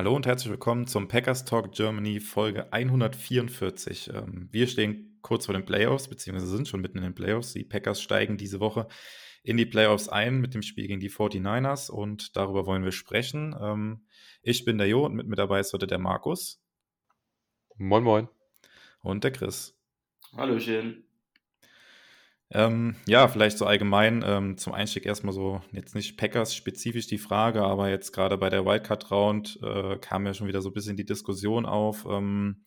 Hallo und herzlich willkommen zum Packers Talk Germany Folge 144. Ähm, wir stehen kurz vor den Playoffs, beziehungsweise sind schon mitten in den Playoffs. Die Packers steigen diese Woche in die Playoffs ein mit dem Spiel gegen die 49ers und darüber wollen wir sprechen. Ähm, ich bin der Jo und mit mir dabei ist heute der Markus. Moin, moin. Und der Chris. Hallöchen. Ähm, ja, vielleicht so allgemein ähm, zum Einstieg erstmal so, jetzt nicht Packers spezifisch die Frage, aber jetzt gerade bei der Wildcard-Round äh, kam ja schon wieder so ein bisschen die Diskussion auf, ähm,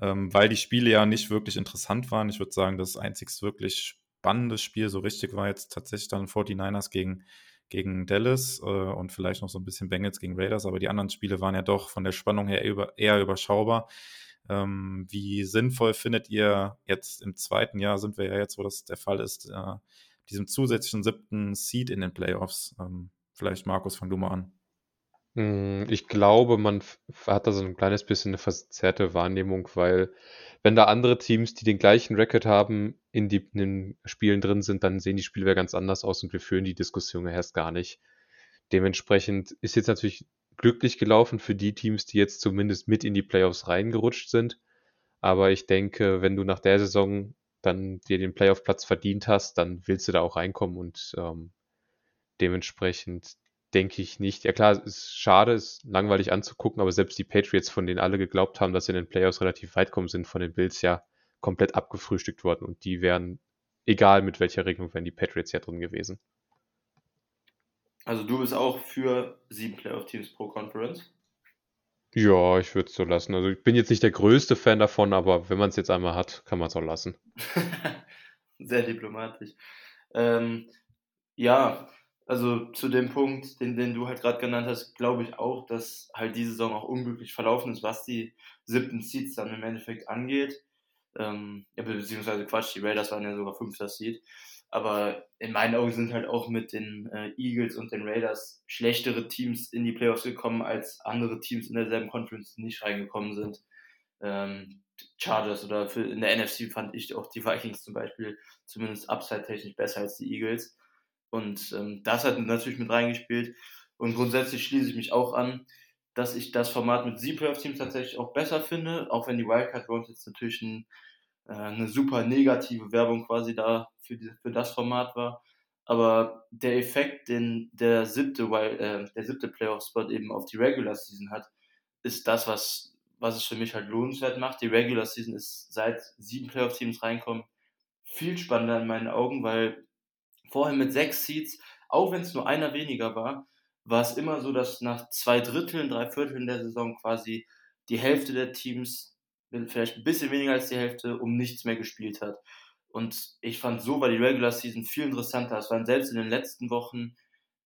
ähm weil die Spiele ja nicht wirklich interessant waren. Ich würde sagen, das einzig wirklich spannende Spiel so richtig war jetzt tatsächlich dann 49ers gegen, gegen Dallas äh, und vielleicht noch so ein bisschen Bengals gegen Raiders, aber die anderen Spiele waren ja doch von der Spannung her über, eher überschaubar. Ähm, wie sinnvoll findet ihr jetzt im zweiten Jahr, sind wir ja jetzt, wo das der Fall ist, äh, diesem zusätzlichen siebten Seed in den Playoffs? Ähm, vielleicht, Markus, fang du mal an. Hm, ich glaube, man hat da so ein kleines bisschen eine verzerrte Wahrnehmung, weil wenn da andere Teams, die den gleichen Record haben, in, die, in den Spielen drin sind, dann sehen die Spiele ganz anders aus und wir führen die Diskussion erst gar nicht. Dementsprechend ist jetzt natürlich glücklich gelaufen für die Teams, die jetzt zumindest mit in die Playoffs reingerutscht sind. Aber ich denke, wenn du nach der Saison dann dir den Playoff-Platz verdient hast, dann willst du da auch reinkommen und ähm, dementsprechend denke ich nicht. Ja klar, es ist schade, es ist langweilig anzugucken, aber selbst die Patriots, von denen alle geglaubt haben, dass sie in den Playoffs relativ weit kommen, sind von den Bills ja komplett abgefrühstückt worden und die wären, egal mit welcher Regelung, wären die Patriots ja drin gewesen. Also du bist auch für sieben Playoff-Teams pro Conference? Ja, ich würde es so lassen. Also ich bin jetzt nicht der größte Fan davon, aber wenn man es jetzt einmal hat, kann man es auch lassen. Sehr diplomatisch. Ähm, ja, also zu dem Punkt, den, den du halt gerade genannt hast, glaube ich auch, dass halt die Saison auch unglücklich verlaufen ist, was die siebten Seeds dann im Endeffekt angeht. Ähm, ja, beziehungsweise Quatsch, die Raiders waren ja sogar fünfter Seed. Aber in meinen Augen sind halt auch mit den äh, Eagles und den Raiders schlechtere Teams in die Playoffs gekommen, als andere Teams in derselben Conference nicht reingekommen sind. Ähm, Chargers oder für, in der NFC fand ich auch die Vikings zum Beispiel zumindest upside-technisch besser als die Eagles. Und ähm, das hat natürlich mit reingespielt. Und grundsätzlich schließe ich mich auch an, dass ich das Format mit sieben Playoff-Teams tatsächlich auch besser finde, auch wenn die Wildcard Rounds jetzt natürlich ein eine super negative Werbung quasi da für, die, für das Format war. Aber der Effekt, den der siebte, äh, der siebte Playoff-Spot eben auf die Regular Season hat, ist das, was, was es für mich halt lohnenswert macht. Die Regular Season ist seit sieben Playoff-Teams reinkommen viel spannender in meinen Augen, weil vorher mit sechs Seeds, auch wenn es nur einer weniger war, war es immer so, dass nach zwei Dritteln, drei Vierteln der Saison quasi die Hälfte der Teams vielleicht ein bisschen weniger als die Hälfte, um nichts mehr gespielt hat. Und ich fand so war die Regular Season viel interessanter. Es waren selbst in den letzten Wochen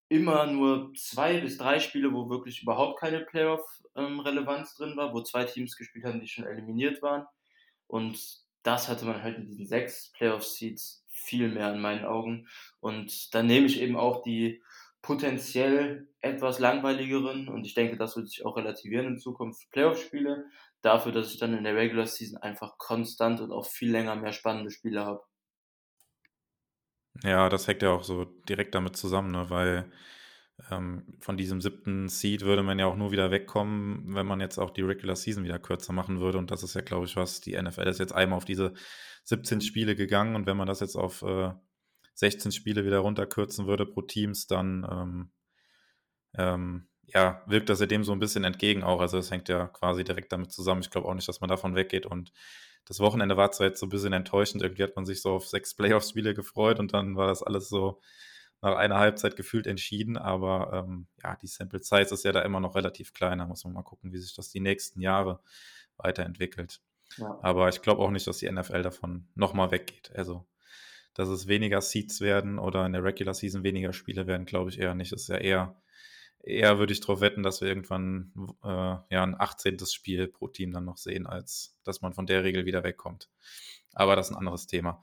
immer nur zwei bis drei Spiele, wo wirklich überhaupt keine Playoff-Relevanz drin war, wo zwei Teams gespielt haben, die schon eliminiert waren. Und das hatte man halt in diesen sechs Playoff-Seeds viel mehr in meinen Augen. Und dann nehme ich eben auch die potenziell etwas langweiligeren und ich denke, das wird sich auch relativieren in Zukunft Playoff-Spiele dafür, dass ich dann in der Regular Season einfach konstant und auch viel länger mehr spannende Spiele habe. Ja, das hängt ja auch so direkt damit zusammen, ne? weil ähm, von diesem siebten Seed würde man ja auch nur wieder wegkommen, wenn man jetzt auch die Regular Season wieder kürzer machen würde. Und das ist ja, glaube ich, was die NFL ist jetzt einmal auf diese 17 Spiele gegangen. Und wenn man das jetzt auf äh, 16 Spiele wieder runterkürzen würde pro Teams, dann ähm, ähm, ja, wirkt das ja dem so ein bisschen entgegen auch. Also es hängt ja quasi direkt damit zusammen. Ich glaube auch nicht, dass man davon weggeht. Und das Wochenende war zwar jetzt so ein bisschen enttäuschend. Irgendwie hat man sich so auf sechs Playoff-Spiele gefreut und dann war das alles so nach einer Halbzeit gefühlt entschieden. Aber ähm, ja, die Sample Size ist ja da immer noch relativ klein. Da muss man mal gucken, wie sich das die nächsten Jahre weiterentwickelt. Ja. Aber ich glaube auch nicht, dass die NFL davon nochmal weggeht. Also, dass es weniger Seeds werden oder in der Regular Season weniger Spiele werden, glaube ich eher nicht. Das ist ja eher eher würde ich darauf wetten, dass wir irgendwann äh, ja ein 18. Spiel pro Team dann noch sehen, als dass man von der Regel wieder wegkommt. Aber das ist ein anderes Thema.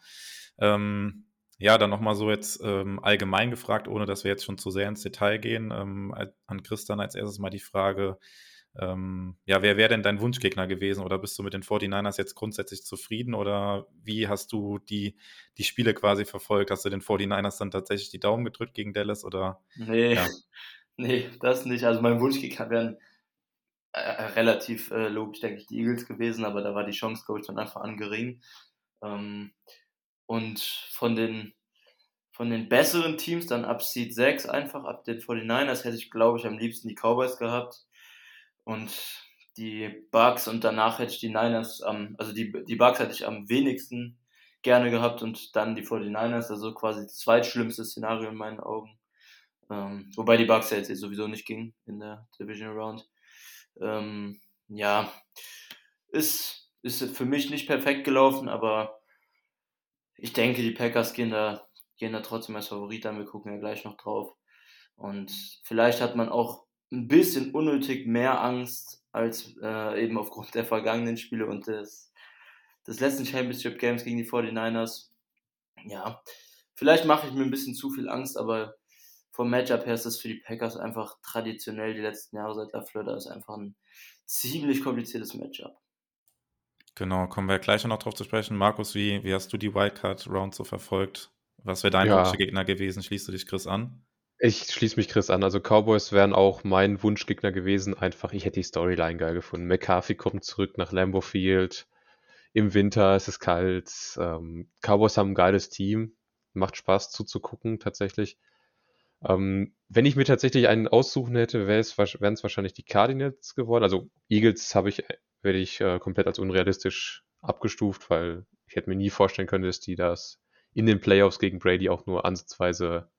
Ähm, ja, dann nochmal so jetzt ähm, allgemein gefragt, ohne dass wir jetzt schon zu sehr ins Detail gehen. Ähm, an Christian als erstes mal die Frage, ähm, ja, wer wäre denn dein Wunschgegner gewesen oder bist du mit den 49ers jetzt grundsätzlich zufrieden oder wie hast du die, die Spiele quasi verfolgt? Hast du den 49ers dann tatsächlich die Daumen gedrückt gegen Dallas oder? Nee, ja. Nee, das nicht. Also mein Wunschgegner wären äh, relativ äh, logisch, denke ich, die Eagles gewesen, aber da war die Chance, glaube ich, von Anfang an gering. Ähm, und von den, von den besseren Teams, dann ab Seed 6 einfach, ab den 49ers hätte ich, glaube ich, am liebsten die Cowboys gehabt. Und die Bugs und danach hätte ich die Niners am, also die, die Bugs hätte ich am wenigsten gerne gehabt und dann die 49ers, also quasi das zweitschlimmste Szenario in meinen Augen. Ähm, wobei die Bugs ja jetzt sowieso nicht ging in der Division Round. Ähm, ja, ist, ist für mich nicht perfekt gelaufen, aber ich denke, die Packers gehen da, gehen da trotzdem als Favorit an. Wir gucken ja gleich noch drauf. Und vielleicht hat man auch ein bisschen unnötig mehr Angst als äh, eben aufgrund der vergangenen Spiele und des, des letzten Championship Games gegen die 49ers. Ja, vielleicht mache ich mir ein bisschen zu viel Angst, aber vom Matchup her ist das für die Packers einfach traditionell die letzten Jahre seit LaFleur, da ist einfach ein ziemlich kompliziertes Matchup. Genau, kommen wir gleich noch drauf zu sprechen. Markus, wie, wie hast du die Wildcard-Round so verfolgt? Was wäre dein ja. Gegner gewesen? Schließt du dich Chris an? Ich schließe mich Chris an. Also Cowboys wären auch mein Wunschgegner gewesen. Einfach, ich hätte die Storyline geil gefunden. McCarthy kommt zurück nach Lambeau Field. Im Winter ist es kalt. Ähm, Cowboys haben ein geiles Team. Macht Spaß zuzugucken, tatsächlich. Ähm, wenn ich mir tatsächlich einen aussuchen hätte, wären es wahrscheinlich die Cardinals geworden. Also Eagles habe ich werde ich äh, komplett als unrealistisch abgestuft, weil ich hätte mir nie vorstellen können, dass die das in den Playoffs gegen Brady auch nur ansatzweise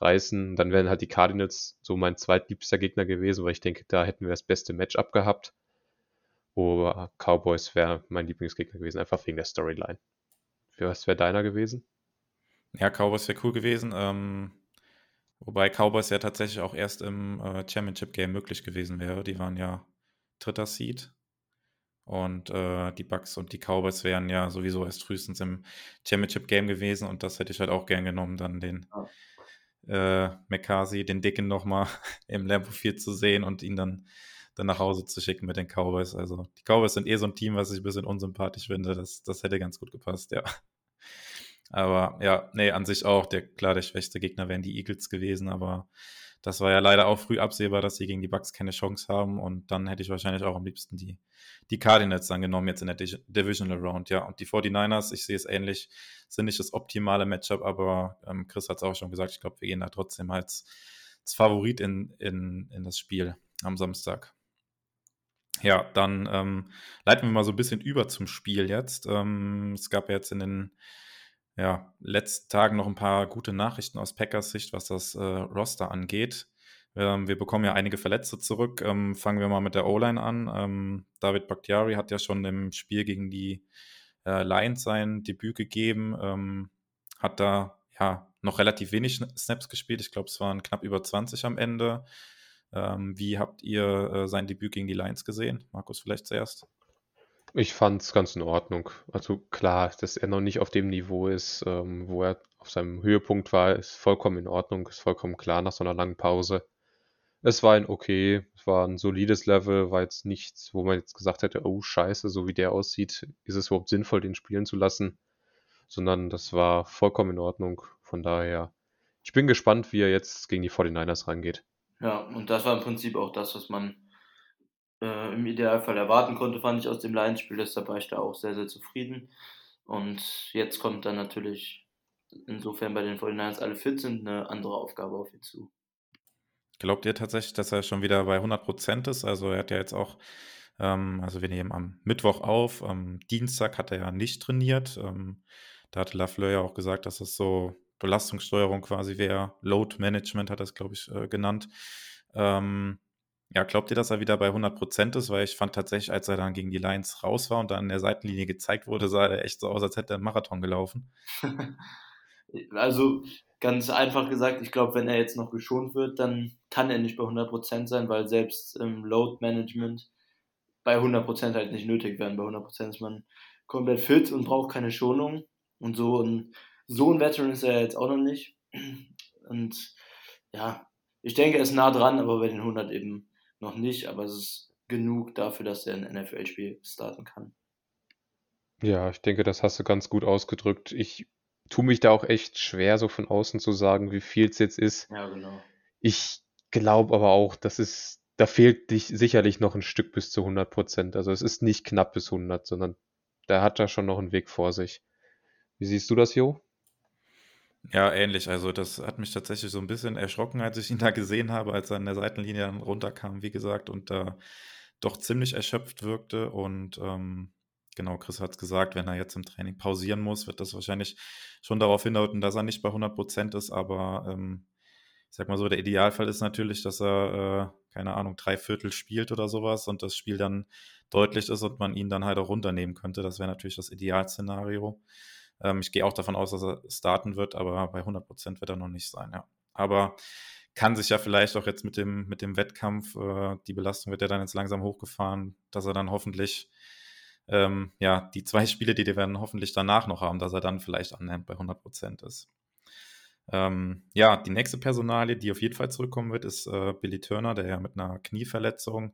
reißen. Dann wären halt die Cardinals so mein zweitliebster Gegner gewesen, weil ich denke, da hätten wir das beste Matchup gehabt. Aber Cowboys wäre mein Lieblingsgegner gewesen, einfach wegen der Storyline. Was wäre deiner gewesen? Ja, Cowboys wäre cool gewesen. Ähm, wobei Cowboys ja tatsächlich auch erst im äh, Championship Game möglich gewesen wäre. Die waren ja dritter Seed. Und äh, die Bucks und die Cowboys wären ja sowieso erst frühestens im Championship-Game gewesen und das hätte ich halt auch gern genommen, dann den ja. äh, McCarthy, den Dicken nochmal im Lambo 4 zu sehen und ihn dann, dann nach Hause zu schicken mit den Cowboys. Also die Cowboys sind eh so ein Team, was ich ein bisschen unsympathisch finde. Das, das hätte ganz gut gepasst, ja. Aber ja, nee, an sich auch. Der, klar, der schwächste Gegner wären die Eagles gewesen, aber das war ja leider auch früh absehbar, dass sie gegen die Bucks keine Chance haben und dann hätte ich wahrscheinlich auch am liebsten die, die Cardinals dann genommen jetzt in der Divisional Round, ja. Und die 49ers, ich sehe es ähnlich, sind nicht das optimale Matchup, aber ähm, Chris hat es auch schon gesagt, ich glaube, wir gehen da trotzdem als, als Favorit in, in, in das Spiel am Samstag. Ja, dann ähm, leiten wir mal so ein bisschen über zum Spiel jetzt. Ähm, es gab ja jetzt in den ja, letzten Tagen noch ein paar gute Nachrichten aus Packers Sicht, was das äh, Roster angeht. Ähm, wir bekommen ja einige Verletzte zurück. Ähm, fangen wir mal mit der O-Line an. Ähm, David Bakhtiari hat ja schon im Spiel gegen die äh, Lions sein Debüt gegeben. Ähm, hat da ja noch relativ wenig Snaps gespielt. Ich glaube, es waren knapp über 20 am Ende. Ähm, wie habt ihr äh, sein Debüt gegen die Lions gesehen? Markus, vielleicht zuerst. Ich fand es ganz in Ordnung. Also klar, dass er noch nicht auf dem Niveau ist, ähm, wo er auf seinem Höhepunkt war, ist vollkommen in Ordnung, ist vollkommen klar nach so einer langen Pause. Es war ein okay, es war ein solides Level, war jetzt nichts, wo man jetzt gesagt hätte, oh scheiße, so wie der aussieht, ist es überhaupt sinnvoll, den spielen zu lassen, sondern das war vollkommen in Ordnung. Von daher, ich bin gespannt, wie er jetzt gegen die 49ers rangeht. Ja, und das war im Prinzip auch das, was man äh, im Idealfall erwarten konnte, fand ich aus dem Lions-Spiel. Deshalb war ich da auch sehr, sehr zufrieden. Und jetzt kommt dann natürlich, insofern bei den 49ers alle fit sind, eine andere Aufgabe auf ihn zu. Glaubt ihr tatsächlich, dass er schon wieder bei 100% ist? Also er hat ja jetzt auch, ähm, also wir nehmen am Mittwoch auf, am Dienstag hat er ja nicht trainiert. Ähm, da hatte Lafleur ja auch gesagt, dass es so Belastungssteuerung quasi wäre. Load Management hat er es, glaube ich, äh, genannt. Ähm, ja, glaubt ihr, dass er wieder bei 100% ist? Weil ich fand tatsächlich, als er dann gegen die Lions raus war und dann an der Seitenlinie gezeigt wurde, sah er echt so aus, als hätte er einen Marathon gelaufen. Also ganz einfach gesagt, ich glaube, wenn er jetzt noch geschont wird, dann kann er nicht bei 100% sein, weil selbst im Load Management bei 100% halt nicht nötig werden. Bei 100% ist man komplett fit und braucht keine Schonung. Und so ein, so ein Veteran ist er jetzt auch noch nicht. Und ja, ich denke, er ist nah dran, aber bei den 100 eben noch nicht. Aber es ist genug dafür, dass er ein NFL-Spiel starten kann. Ja, ich denke, das hast du ganz gut ausgedrückt. Ich tue mich da auch echt schwer, so von außen zu sagen, wie viel es jetzt ist. Ja, genau. Ich glaube aber auch, dass es, da fehlt dich sicherlich noch ein Stück bis zu 100 Prozent. Also es ist nicht knapp bis 100, sondern da hat er schon noch einen Weg vor sich. Wie siehst du das, Jo? Ja, ähnlich. Also das hat mich tatsächlich so ein bisschen erschrocken, als ich ihn da gesehen habe, als er an der Seitenlinie dann runterkam, wie gesagt, und da doch ziemlich erschöpft wirkte. Und ähm, genau, Chris hat es gesagt, wenn er jetzt im Training pausieren muss, wird das wahrscheinlich schon darauf hindeuten, dass er nicht bei 100 Prozent ist. Aber ähm, ich sag mal so, der Idealfall ist natürlich, dass er, äh, keine Ahnung, drei Viertel spielt oder sowas und das Spiel dann deutlich ist und man ihn dann halt auch runternehmen könnte. Das wäre natürlich das Idealszenario. Ähm, ich gehe auch davon aus, dass er starten wird, aber bei 100 Prozent wird er noch nicht sein, ja. Aber kann sich ja vielleicht auch jetzt mit dem, mit dem Wettkampf, äh, die Belastung wird ja dann jetzt langsam hochgefahren, dass er dann hoffentlich, ähm, ja, die zwei Spiele, die die werden hoffentlich danach noch haben, dass er dann vielleicht annähernd bei 100 Prozent ist. Ähm, ja, die nächste Personalie, die auf jeden Fall zurückkommen wird, ist äh, Billy Turner, der ja mit einer Knieverletzung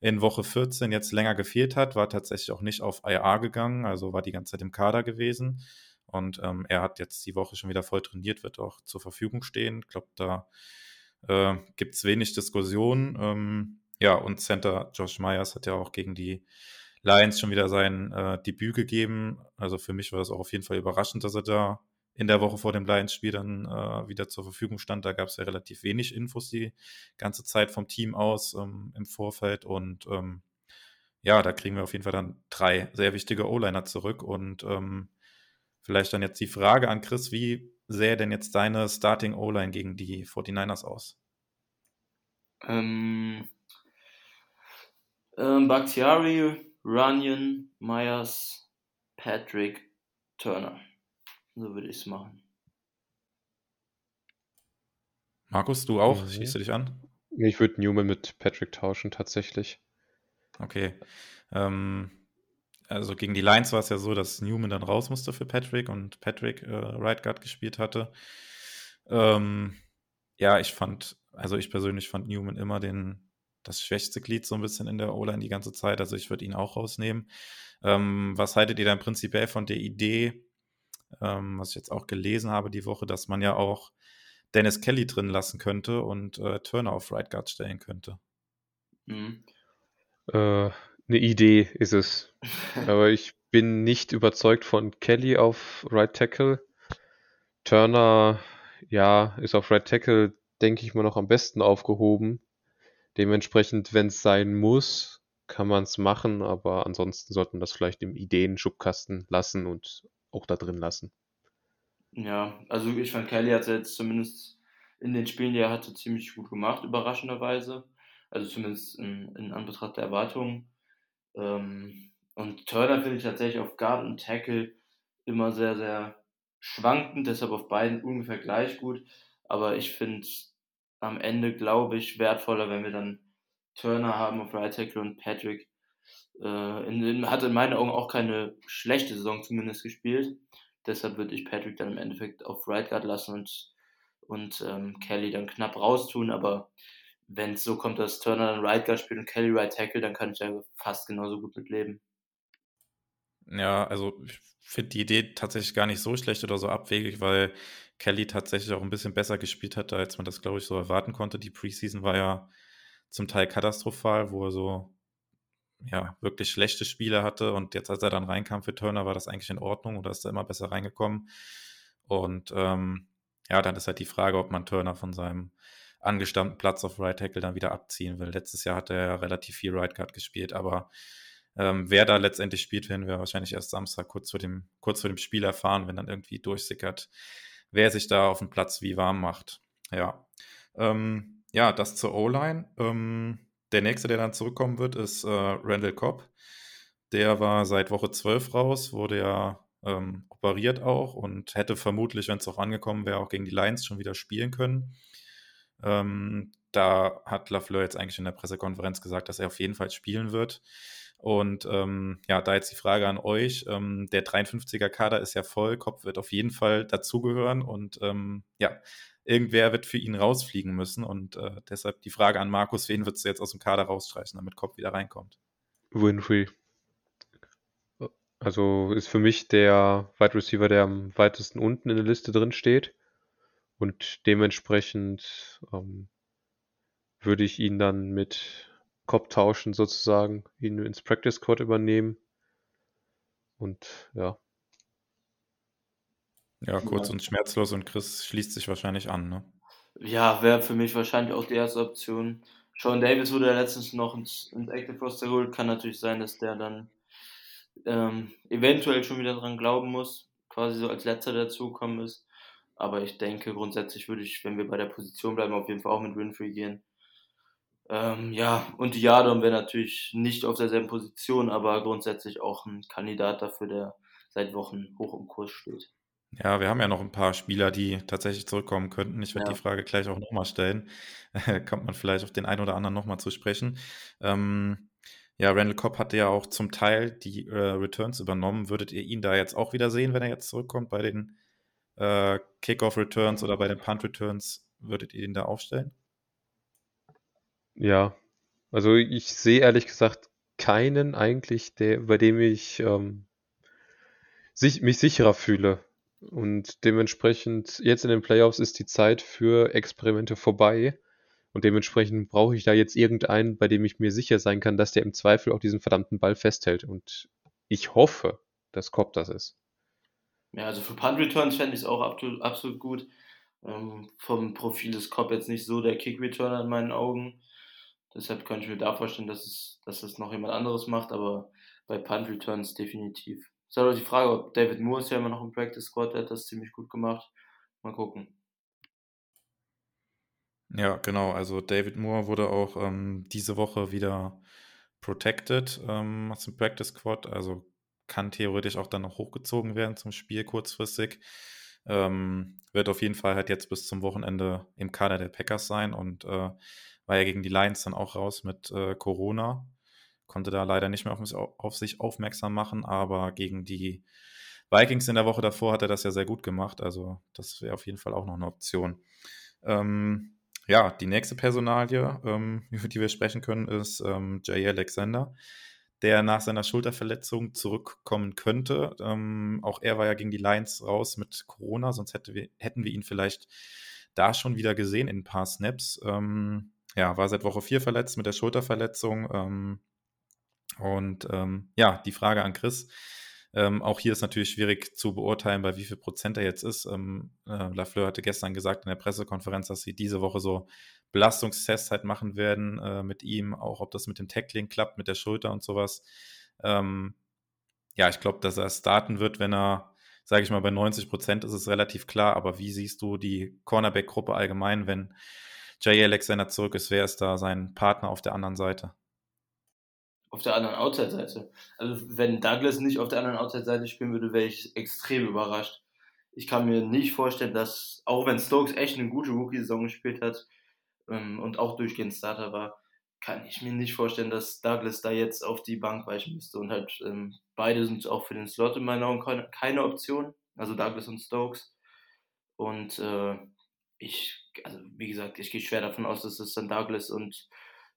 in Woche 14 jetzt länger gefehlt hat, war tatsächlich auch nicht auf IA gegangen, also war die ganze Zeit im Kader gewesen. Und ähm, er hat jetzt die Woche schon wieder voll trainiert, wird auch zur Verfügung stehen. Ich glaube, da äh, gibt es wenig Diskussion. Ähm, ja, und Center Josh Myers hat ja auch gegen die Lions schon wieder sein äh, Debüt gegeben. Also für mich war das auch auf jeden Fall überraschend, dass er da in der Woche vor dem Lions-Spiel dann äh, wieder zur Verfügung stand. Da gab es ja relativ wenig Infos die ganze Zeit vom Team aus ähm, im Vorfeld. Und ähm, ja, da kriegen wir auf jeden Fall dann drei sehr wichtige O-Liner zurück. Und ähm, vielleicht dann jetzt die Frage an Chris, wie sähe denn jetzt deine Starting O-Line gegen die 49ers aus? Ähm, ähm, Bakhtiari, Runyon, Myers, Patrick, Turner. So würde ich es machen. Markus, du auch? Mhm. Schießt du dich an? Ich würde Newman mit Patrick tauschen, tatsächlich. Okay. Ähm, also gegen die Lions war es ja so, dass Newman dann raus musste für Patrick und Patrick äh, Right Guard gespielt hatte. Ähm, ja, ich fand, also ich persönlich fand Newman immer den, das schwächste Glied so ein bisschen in der O-Line die ganze Zeit. Also ich würde ihn auch rausnehmen. Ähm, was haltet ihr dann prinzipiell von der Idee, ähm, was ich jetzt auch gelesen habe die Woche, dass man ja auch Dennis Kelly drin lassen könnte und äh, Turner auf Right Guard stellen könnte. Mhm. Äh, eine Idee ist es. Aber ich bin nicht überzeugt von Kelly auf Right Tackle. Turner, ja, ist auf Right Tackle, denke ich mal, noch am besten aufgehoben. Dementsprechend, wenn es sein muss, kann man es machen, aber ansonsten sollte man das vielleicht im Ideen-Schubkasten lassen und auch da drin lassen. Ja, also ich fand Kelly hat es jetzt zumindest in den Spielen, die er hatte, ziemlich gut gemacht, überraschenderweise. Also zumindest in, in Anbetracht der Erwartungen. Ähm, und Turner finde ich tatsächlich auf Guard und Tackle immer sehr, sehr schwankend, deshalb auf beiden ungefähr gleich gut. Aber ich finde am Ende, glaube ich, wertvoller, wenn wir dann Turner haben auf Right Tackle und Patrick äh, in, in, hat in meinen Augen auch keine schlechte Saison zumindest gespielt. Deshalb würde ich Patrick dann im Endeffekt auf Right Guard lassen und, und ähm, Kelly dann knapp raustun. Aber wenn es so kommt, dass Turner dann Right Guard spielt und Kelly Right Tackle, dann kann ich ja fast genauso gut mit leben. Ja, also ich finde die Idee tatsächlich gar nicht so schlecht oder so abwegig, weil Kelly tatsächlich auch ein bisschen besser gespielt hat, als man das, glaube ich, so erwarten konnte. Die Preseason war ja zum Teil katastrophal, wo er so ja, wirklich schlechte Spiele hatte und jetzt, als er dann reinkam für Turner, war das eigentlich in Ordnung oder ist er immer besser reingekommen. Und ähm, ja, dann ist halt die Frage, ob man Turner von seinem angestammten Platz auf Right Tackle dann wieder abziehen will. Letztes Jahr hat er ja relativ viel Right Guard gespielt, aber ähm, wer da letztendlich spielt, werden wir wahrscheinlich erst Samstag kurz vor, dem, kurz vor dem Spiel erfahren, wenn dann irgendwie durchsickert, wer sich da auf dem Platz wie warm macht. Ja, ähm, ja das zur O-Line. Ähm, der nächste, der dann zurückkommen wird, ist äh, Randall Cobb. Der war seit Woche 12 raus, wurde ja ähm, operiert auch und hätte vermutlich, wenn es auch angekommen wäre, auch gegen die Lions schon wieder spielen können. Ähm, da hat Lafleur jetzt eigentlich in der Pressekonferenz gesagt, dass er auf jeden Fall spielen wird. Und ähm, ja, da jetzt die Frage an euch. Ähm, der 53er-Kader ist ja voll, Kopf wird auf jeden Fall dazugehören und ähm, ja, irgendwer wird für ihn rausfliegen müssen. Und äh, deshalb die Frage an Markus, wen würdest du jetzt aus dem Kader rausstreichen, damit Kopf wieder reinkommt? Winfrey. Also ist für mich der Wide Receiver, der am weitesten unten in der Liste drin steht. Und dementsprechend ähm, würde ich ihn dann mit Kopf tauschen sozusagen, ihn ins Practice Squad übernehmen. Und ja. Ja, kurz ja. und schmerzlos und Chris schließt sich wahrscheinlich an, ne? Ja, wäre für mich wahrscheinlich auch die erste Option. Sean Davis wurde ja letztens noch ins, ins Active Roster geholt. Kann natürlich sein, dass der dann ähm, eventuell schon wieder dran glauben muss, quasi so als letzter dazugekommen ist. Aber ich denke, grundsätzlich würde ich, wenn wir bei der Position bleiben, auf jeden Fall auch mit Winfrey gehen. Ähm, ja, und Jadon wäre natürlich nicht auf derselben Position, aber grundsätzlich auch ein Kandidat dafür, der seit Wochen hoch im Kurs steht. Ja, wir haben ja noch ein paar Spieler, die tatsächlich zurückkommen könnten. Ich werde ja. die Frage gleich auch nochmal stellen. Kommt man vielleicht auf den einen oder anderen nochmal zu sprechen. Ähm, ja, Randall Cobb hatte ja auch zum Teil die äh, Returns übernommen. Würdet ihr ihn da jetzt auch wieder sehen, wenn er jetzt zurückkommt bei den äh, Kickoff-Returns oder bei den Punt-Returns? Würdet ihr ihn da aufstellen? Ja, also ich sehe ehrlich gesagt keinen eigentlich, der, bei dem ich ähm, sich, mich sicherer fühle. Und dementsprechend, jetzt in den Playoffs ist die Zeit für Experimente vorbei. Und dementsprechend brauche ich da jetzt irgendeinen, bei dem ich mir sicher sein kann, dass der im Zweifel auch diesen verdammten Ball festhält. Und ich hoffe, dass Cobb das ist. Ja, also für Punt Returns fände ich es auch absolut gut. Ähm, vom Profil ist Cobb jetzt nicht so der Kick Returner in meinen Augen. Deshalb könnte ich mir da vorstellen, dass es, dass es noch jemand anderes macht, aber bei Punt Returns definitiv. Es ist halt auch die Frage, ob David Moore ist ja immer noch im Practice Squad, der hat das ziemlich gut gemacht. Mal gucken. Ja, genau. Also David Moore wurde auch ähm, diese Woche wieder protected ähm, aus dem Practice Squad. Also kann theoretisch auch dann noch hochgezogen werden zum Spiel kurzfristig. Ähm, wird auf jeden Fall halt jetzt bis zum Wochenende im Kader der Packers sein und äh, war ja gegen die Lions dann auch raus mit äh, Corona. Konnte da leider nicht mehr auf, auf, sich aufmerksam machen, aber gegen die Vikings in der Woche davor hat er das ja sehr gut gemacht. Also, das wäre auf jeden Fall auch noch eine Option. Ähm, ja, die nächste Personalie, ähm, über die wir sprechen können, ist ähm, Jay Alexander, der nach seiner Schulterverletzung zurückkommen könnte. Ähm, auch er war ja gegen die Lions raus mit Corona, sonst hätte wir, hätten wir ihn vielleicht da schon wieder gesehen in ein paar Snaps. Ähm, ja, war seit Woche 4 verletzt mit der Schulterverletzung. Ähm, und ähm, ja, die Frage an Chris. Ähm, auch hier ist natürlich schwierig zu beurteilen, bei wie viel Prozent er jetzt ist. Ähm, äh, Lafleur hatte gestern gesagt in der Pressekonferenz, dass sie diese Woche so Belastungstests halt machen werden äh, mit ihm, auch ob das mit dem Tackling klappt, mit der Schulter und sowas. Ähm, ja, ich glaube, dass er starten wird, wenn er, sage ich mal, bei 90 Prozent ist es relativ klar. Aber wie siehst du die Cornerback-Gruppe allgemein, wenn Jay Alexander zurück ist, wer ist da sein Partner auf der anderen Seite? Auf der anderen Outside-Seite. Also wenn Douglas nicht auf der anderen Outside-Seite spielen würde, wäre ich extrem überrascht. Ich kann mir nicht vorstellen, dass, auch wenn Stokes echt eine gute Rookie-Saison gespielt hat ähm, und auch durchgehend Starter war, kann ich mir nicht vorstellen, dass Douglas da jetzt auf die Bank weichen müsste. Und halt ähm, beide sind auch für den Slot in meinen Augen keine, Option. Also Douglas und Stokes. Und äh, ich wie gesagt, ich gehe schwer davon aus, dass es dann Douglas und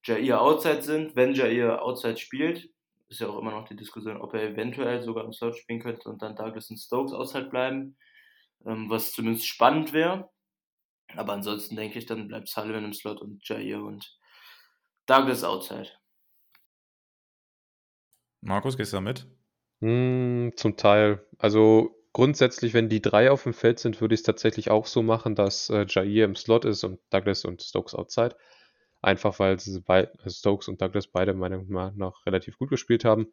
Jair Outside sind. Wenn Jair Outside spielt, ist ja auch immer noch die Diskussion, ob er eventuell sogar im Slot spielen könnte und dann Douglas und Stokes Outside bleiben, ähm, was zumindest spannend wäre. Aber ansonsten denke ich, dann bleibt Sullivan im Slot und Jair und Douglas Outside. Markus, gehst du da mit? Mm, zum Teil. Also grundsätzlich, wenn die drei auf dem Feld sind, würde ich es tatsächlich auch so machen, dass äh, Jair im Slot ist und Douglas und Stokes outside. Einfach weil also Stokes und Douglas beide meiner Meinung nach relativ gut gespielt haben.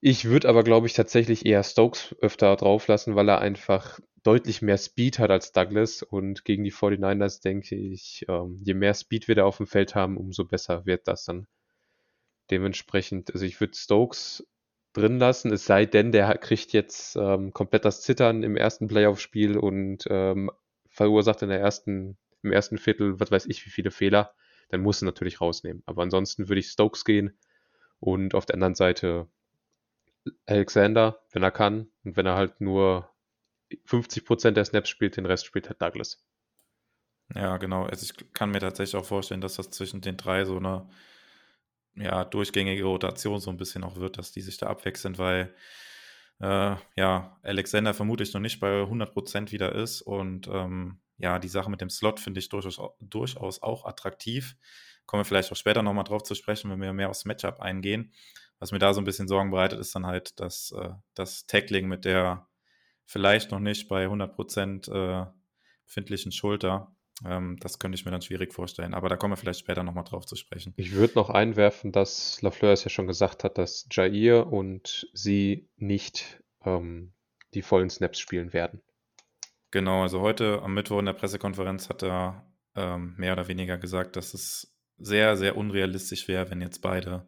Ich würde aber, glaube ich, tatsächlich eher Stokes öfter drauf lassen, weil er einfach deutlich mehr Speed hat als Douglas. Und gegen die 49ers denke ich, ähm, je mehr Speed wir da auf dem Feld haben, umso besser wird das dann. Dementsprechend, also ich würde Stokes drin lassen, es sei denn, der kriegt jetzt ähm, komplett das Zittern im ersten Playoff-Spiel und ähm, verursacht in der ersten, im ersten Viertel, was weiß ich, wie viele Fehler, dann muss er natürlich rausnehmen. Aber ansonsten würde ich Stokes gehen und auf der anderen Seite Alexander, wenn er kann und wenn er halt nur 50% der Snaps spielt, den Rest spielt halt Douglas. Ja, genau. Also ich kann mir tatsächlich auch vorstellen, dass das zwischen den drei so eine ja, durchgängige Rotation so ein bisschen auch wird, dass die sich da abwechseln, weil äh, ja, Alexander vermutlich noch nicht bei 100% wieder ist und ähm, ja, die Sache mit dem Slot finde ich durchaus, durchaus auch attraktiv. Kommen wir vielleicht auch später nochmal drauf zu sprechen, wenn wir mehr aufs Matchup eingehen. Was mir da so ein bisschen Sorgen bereitet, ist dann halt das, äh, das Tackling mit der vielleicht noch nicht bei 100% äh, befindlichen Schulter. Ähm, das könnte ich mir dann schwierig vorstellen, aber da kommen wir vielleicht später nochmal drauf zu sprechen. Ich würde noch einwerfen, dass Lafleur es ja schon gesagt hat, dass Jair und sie nicht ähm, die vollen Snaps spielen werden. Genau, also heute am Mittwoch in der Pressekonferenz hat er ähm, mehr oder weniger gesagt, dass es sehr, sehr unrealistisch wäre, wenn jetzt beide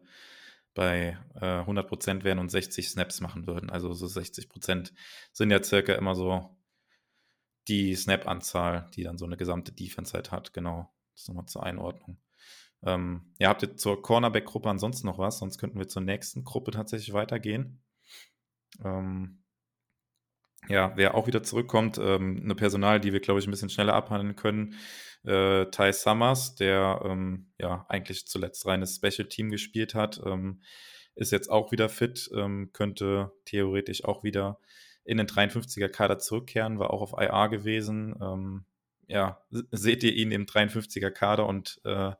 bei äh, 100% wären und 60 Snaps machen würden. Also so 60% sind ja circa immer so die Snap-Anzahl, die dann so eine gesamte Defense halt hat. Genau, das nochmal zur Einordnung. Ähm, ja, habt ihr zur Cornerback-Gruppe ansonsten noch was? Sonst könnten wir zur nächsten Gruppe tatsächlich weitergehen. Ähm, ja, wer auch wieder zurückkommt, ähm, eine Personal, die wir, glaube ich, ein bisschen schneller abhandeln können. Äh, Ty Summers, der ähm, ja eigentlich zuletzt reines Special Team gespielt hat, ähm, ist jetzt auch wieder fit, ähm, könnte theoretisch auch wieder in den 53er Kader zurückkehren, war auch auf IR gewesen. Ähm, ja, seht ihr ihn im 53er Kader und äh,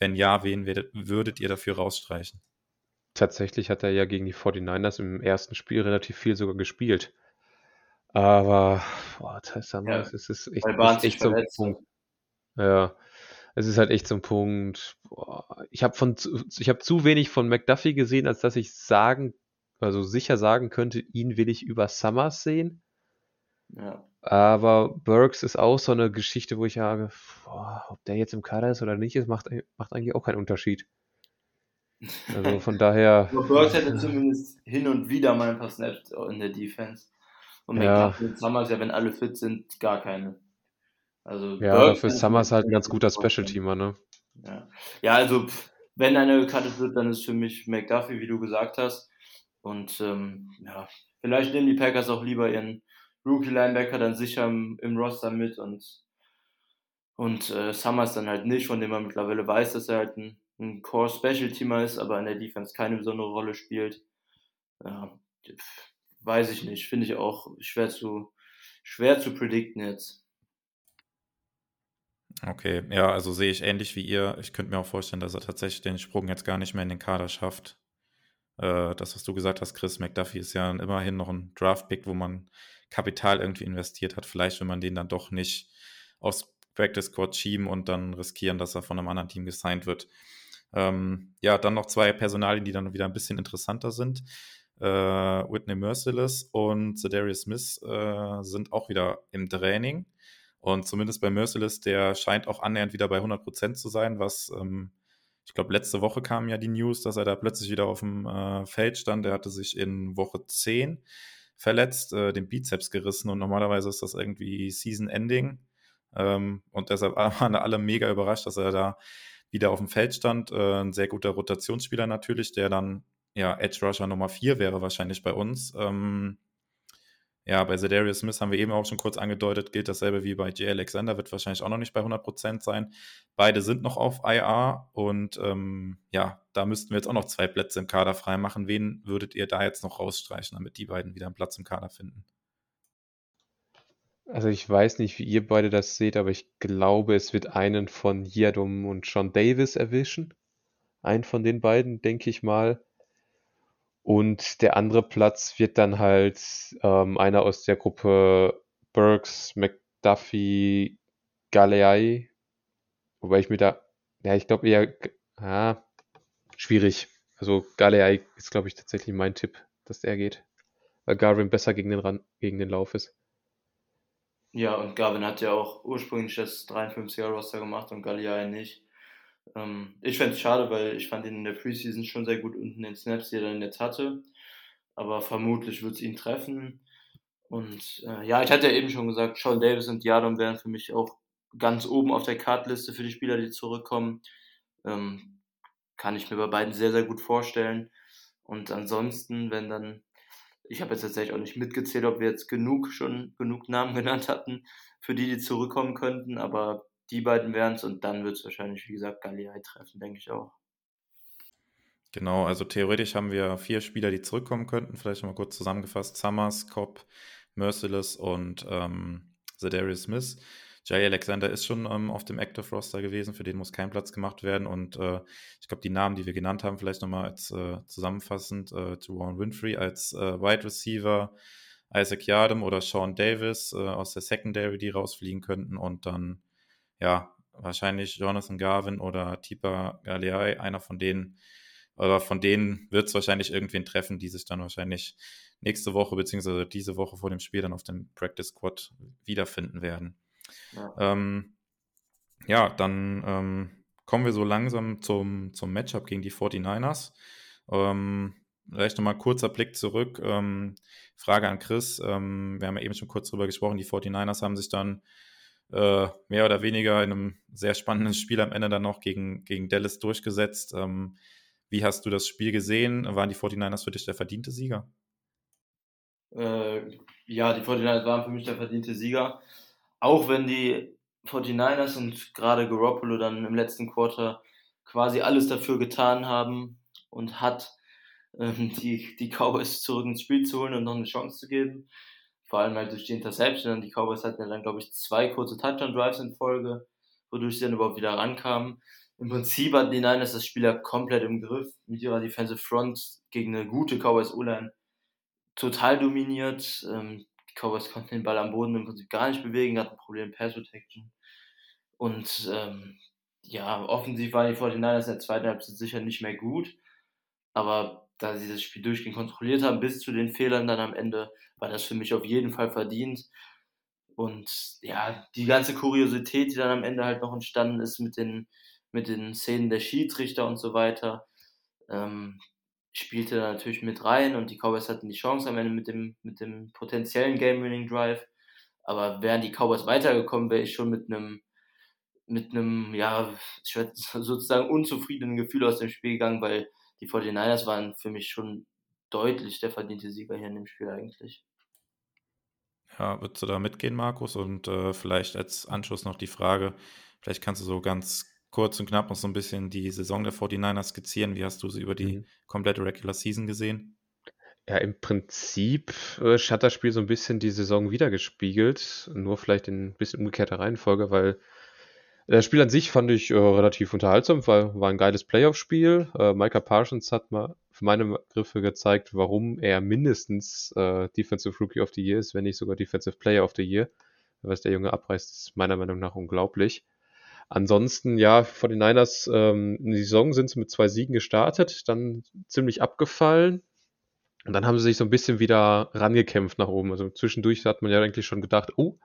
wenn ja, wen werdet, würdet ihr dafür rausstreichen? Tatsächlich hat er ja gegen die 49ers im ersten Spiel relativ viel sogar gespielt. Aber, boah, Tyson ja, es ist echt, echt so ein Punkt. Ja, es ist halt echt so ein Punkt. Boah, ich habe von, ich habe zu wenig von McDuffie gesehen, als dass ich sagen also sicher sagen könnte, ihn will ich über Summers sehen. Ja. Aber Burks ist auch so eine Geschichte, wo ich sage, boah, ob der jetzt im Kader ist oder nicht ist, macht, macht eigentlich auch keinen Unterschied. Also von daher. Burks hätte zumindest hin und wieder mal ein paar Snaps in der Defense. Und ja. mit Summers ja, wenn alle fit sind, gar keine. Also ja, Burks dafür ist Summers halt ein ganz guter Special-Teamer, ne? Ja, ja also wenn einer gecuttet wird, dann ist für mich McDuffie, wie du gesagt hast. Und ähm, ja, vielleicht nehmen die Packers auch lieber ihren Rookie-Linebacker dann sicher im, im, Roster mit und, und äh, Summers dann halt nicht, von dem man mittlerweile weiß, dass er halt ein, ein Core-Special-Teamer ist, aber in der Defense keine besondere Rolle spielt. Ja, weiß ich nicht. Finde ich auch schwer zu, schwer zu predikten jetzt. Okay, ja, also sehe ich ähnlich wie ihr. Ich könnte mir auch vorstellen, dass er tatsächlich den Sprung jetzt gar nicht mehr in den Kader schafft. Äh, das, was du gesagt hast, Chris McDuffie ist ja immerhin noch ein Draft-Pick, wo man Kapital irgendwie investiert hat. Vielleicht will man den dann doch nicht aus Practice Squad schieben und dann riskieren, dass er von einem anderen Team gesigned wird. Ähm, ja, dann noch zwei Personalien, die dann wieder ein bisschen interessanter sind. Äh, Whitney Merciless und Zedarius Smith äh, sind auch wieder im Training. Und zumindest bei Merciless, der scheint auch annähernd wieder bei 100% zu sein, was ähm, ich glaube, letzte Woche kam ja die News, dass er da plötzlich wieder auf dem äh, Feld stand. Er hatte sich in Woche 10 verletzt, äh, den Bizeps gerissen und normalerweise ist das irgendwie Season Ending. Ähm, und deshalb waren alle mega überrascht, dass er da wieder auf dem Feld stand. Äh, ein sehr guter Rotationsspieler natürlich, der dann ja Edge Rusher Nummer 4 wäre wahrscheinlich bei uns. Ähm, ja, bei Zedarius Smith haben wir eben auch schon kurz angedeutet, gilt dasselbe wie bei J. Alexander, wird wahrscheinlich auch noch nicht bei 100% sein. Beide sind noch auf IR und ähm, ja, da müssten wir jetzt auch noch zwei Plätze im Kader freimachen. Wen würdet ihr da jetzt noch rausstreichen, damit die beiden wieder einen Platz im Kader finden? Also ich weiß nicht, wie ihr beide das seht, aber ich glaube, es wird einen von Yadum und Sean Davis erwischen. Einen von den beiden, denke ich mal. Und der andere Platz wird dann halt ähm, einer aus der Gruppe Burks, McDuffie, Galeai. Wobei ich mir da, ja, ich glaube eher, ja, schwierig. Also Galeai ist, glaube ich, tatsächlich mein Tipp, dass der geht. Weil Garvin besser gegen den, Ran gegen den Lauf ist. Ja, und Garvin hat ja auch ursprünglich das 53er-Roster gemacht und Galeai nicht. Ähm, ich fände es schade, weil ich fand ihn in der Preseason schon sehr gut unten in den Snaps, die er dann jetzt hatte. aber vermutlich wird es ihn treffen. Und äh, ja, ich hatte ja eben schon gesagt, Sean Davis und Yadom wären für mich auch ganz oben auf der Kartliste für die Spieler, die zurückkommen. Ähm, kann ich mir bei beiden sehr, sehr gut vorstellen. Und ansonsten, wenn dann, ich habe jetzt tatsächlich auch nicht mitgezählt, ob wir jetzt genug schon genug Namen genannt hatten, für die, die zurückkommen könnten, aber die beiden wären es und dann wird es wahrscheinlich, wie gesagt, Galliei treffen, denke ich auch. Genau, also theoretisch haben wir vier Spieler, die zurückkommen könnten. Vielleicht mal kurz zusammengefasst: Summers, Cobb, Merciless und ähm, Zedarius Smith. Jay Alexander ist schon ähm, auf dem Active Roster gewesen, für den muss kein Platz gemacht werden. Und äh, ich glaube, die Namen, die wir genannt haben, vielleicht nochmal als äh, zusammenfassend: äh, Warren Winfrey als äh, Wide Receiver, Isaac Yadam oder Sean Davis äh, aus der Secondary, die rausfliegen könnten. Und dann, ja, wahrscheinlich Jonathan Garvin oder Tipa Galeai, einer von denen. Aber von denen wird es wahrscheinlich irgendwen treffen, die sich dann wahrscheinlich nächste Woche beziehungsweise diese Woche vor dem Spiel dann auf dem Practice Squad wiederfinden werden. Ja, ähm, ja dann ähm, kommen wir so langsam zum, zum Matchup gegen die 49ers. Ähm, vielleicht nochmal kurzer Blick zurück. Ähm, Frage an Chris. Ähm, wir haben ja eben schon kurz drüber gesprochen. Die 49ers haben sich dann äh, mehr oder weniger in einem sehr spannenden Spiel am Ende dann noch gegen, gegen Dallas durchgesetzt. Ähm, wie hast du das Spiel gesehen? Waren die 49ers für dich der verdiente Sieger? Äh, ja, die 49ers waren für mich der verdiente Sieger. Auch wenn die 49ers und gerade Garoppolo dann im letzten Quarter quasi alles dafür getan haben und hat, ähm, die, die Cowboys zurück ins Spiel zu holen und noch eine Chance zu geben. Vor allem halt durch die Interception. Die Cowboys hatten ja dann, glaube ich, zwei kurze Touchdown-Drives in Folge, wodurch sie dann überhaupt wieder rankamen im Prinzip hatten die Niners das Spiel ja komplett im Griff mit ihrer Defensive Front gegen eine gute Cowboys O-Line total dominiert. Ähm, die Cowboys konnten den Ball am Boden im Prinzip gar nicht bewegen, hatten ein Problem Pass Protection. Und ähm, ja, offensiv waren die 49ers in der zweiten Halbzeit sicher nicht mehr gut. Aber da sie das Spiel durchgehend kontrolliert haben, bis zu den Fehlern dann am Ende, war das für mich auf jeden Fall verdient. Und ja, die ganze Kuriosität, die dann am Ende halt noch entstanden ist mit den mit den Szenen der Schiedsrichter und so weiter, ähm, spielte da natürlich mit rein und die Cowboys hatten die Chance am Ende mit dem, mit dem potenziellen Game-Winning-Drive. Aber wären die Cowboys weitergekommen, wäre ich schon mit einem, mit einem, ja, sozusagen unzufriedenen Gefühl aus dem Spiel gegangen, weil die 49ers waren für mich schon deutlich der verdiente Sieger hier in dem Spiel eigentlich. Ja, würdest du da mitgehen, Markus? Und äh, vielleicht als Anschluss noch die Frage, vielleicht kannst du so ganz kurz und knapp noch so ein bisschen die Saison der 49ers skizzieren? Wie hast du sie über die mhm. komplette Regular Season gesehen? Ja, im Prinzip äh, hat das Spiel so ein bisschen die Saison wiedergespiegelt, nur vielleicht in ein bisschen umgekehrter Reihenfolge, weil das Spiel an sich fand ich äh, relativ unterhaltsam, weil war ein geiles Playoff-Spiel. Äh, Micah Parsons hat mal für meine Begriffe gezeigt, warum er mindestens äh, Defensive Rookie of the Year ist, wenn nicht sogar Defensive Player of the Year. Was der Junge abreißt, ist meiner Meinung nach unglaublich. Ansonsten, ja, vor den Niners, ähm, in die Saison sind sie mit zwei Siegen gestartet, dann ziemlich abgefallen. Und dann haben sie sich so ein bisschen wieder rangekämpft nach oben. Also zwischendurch hat man ja eigentlich schon gedacht, oh,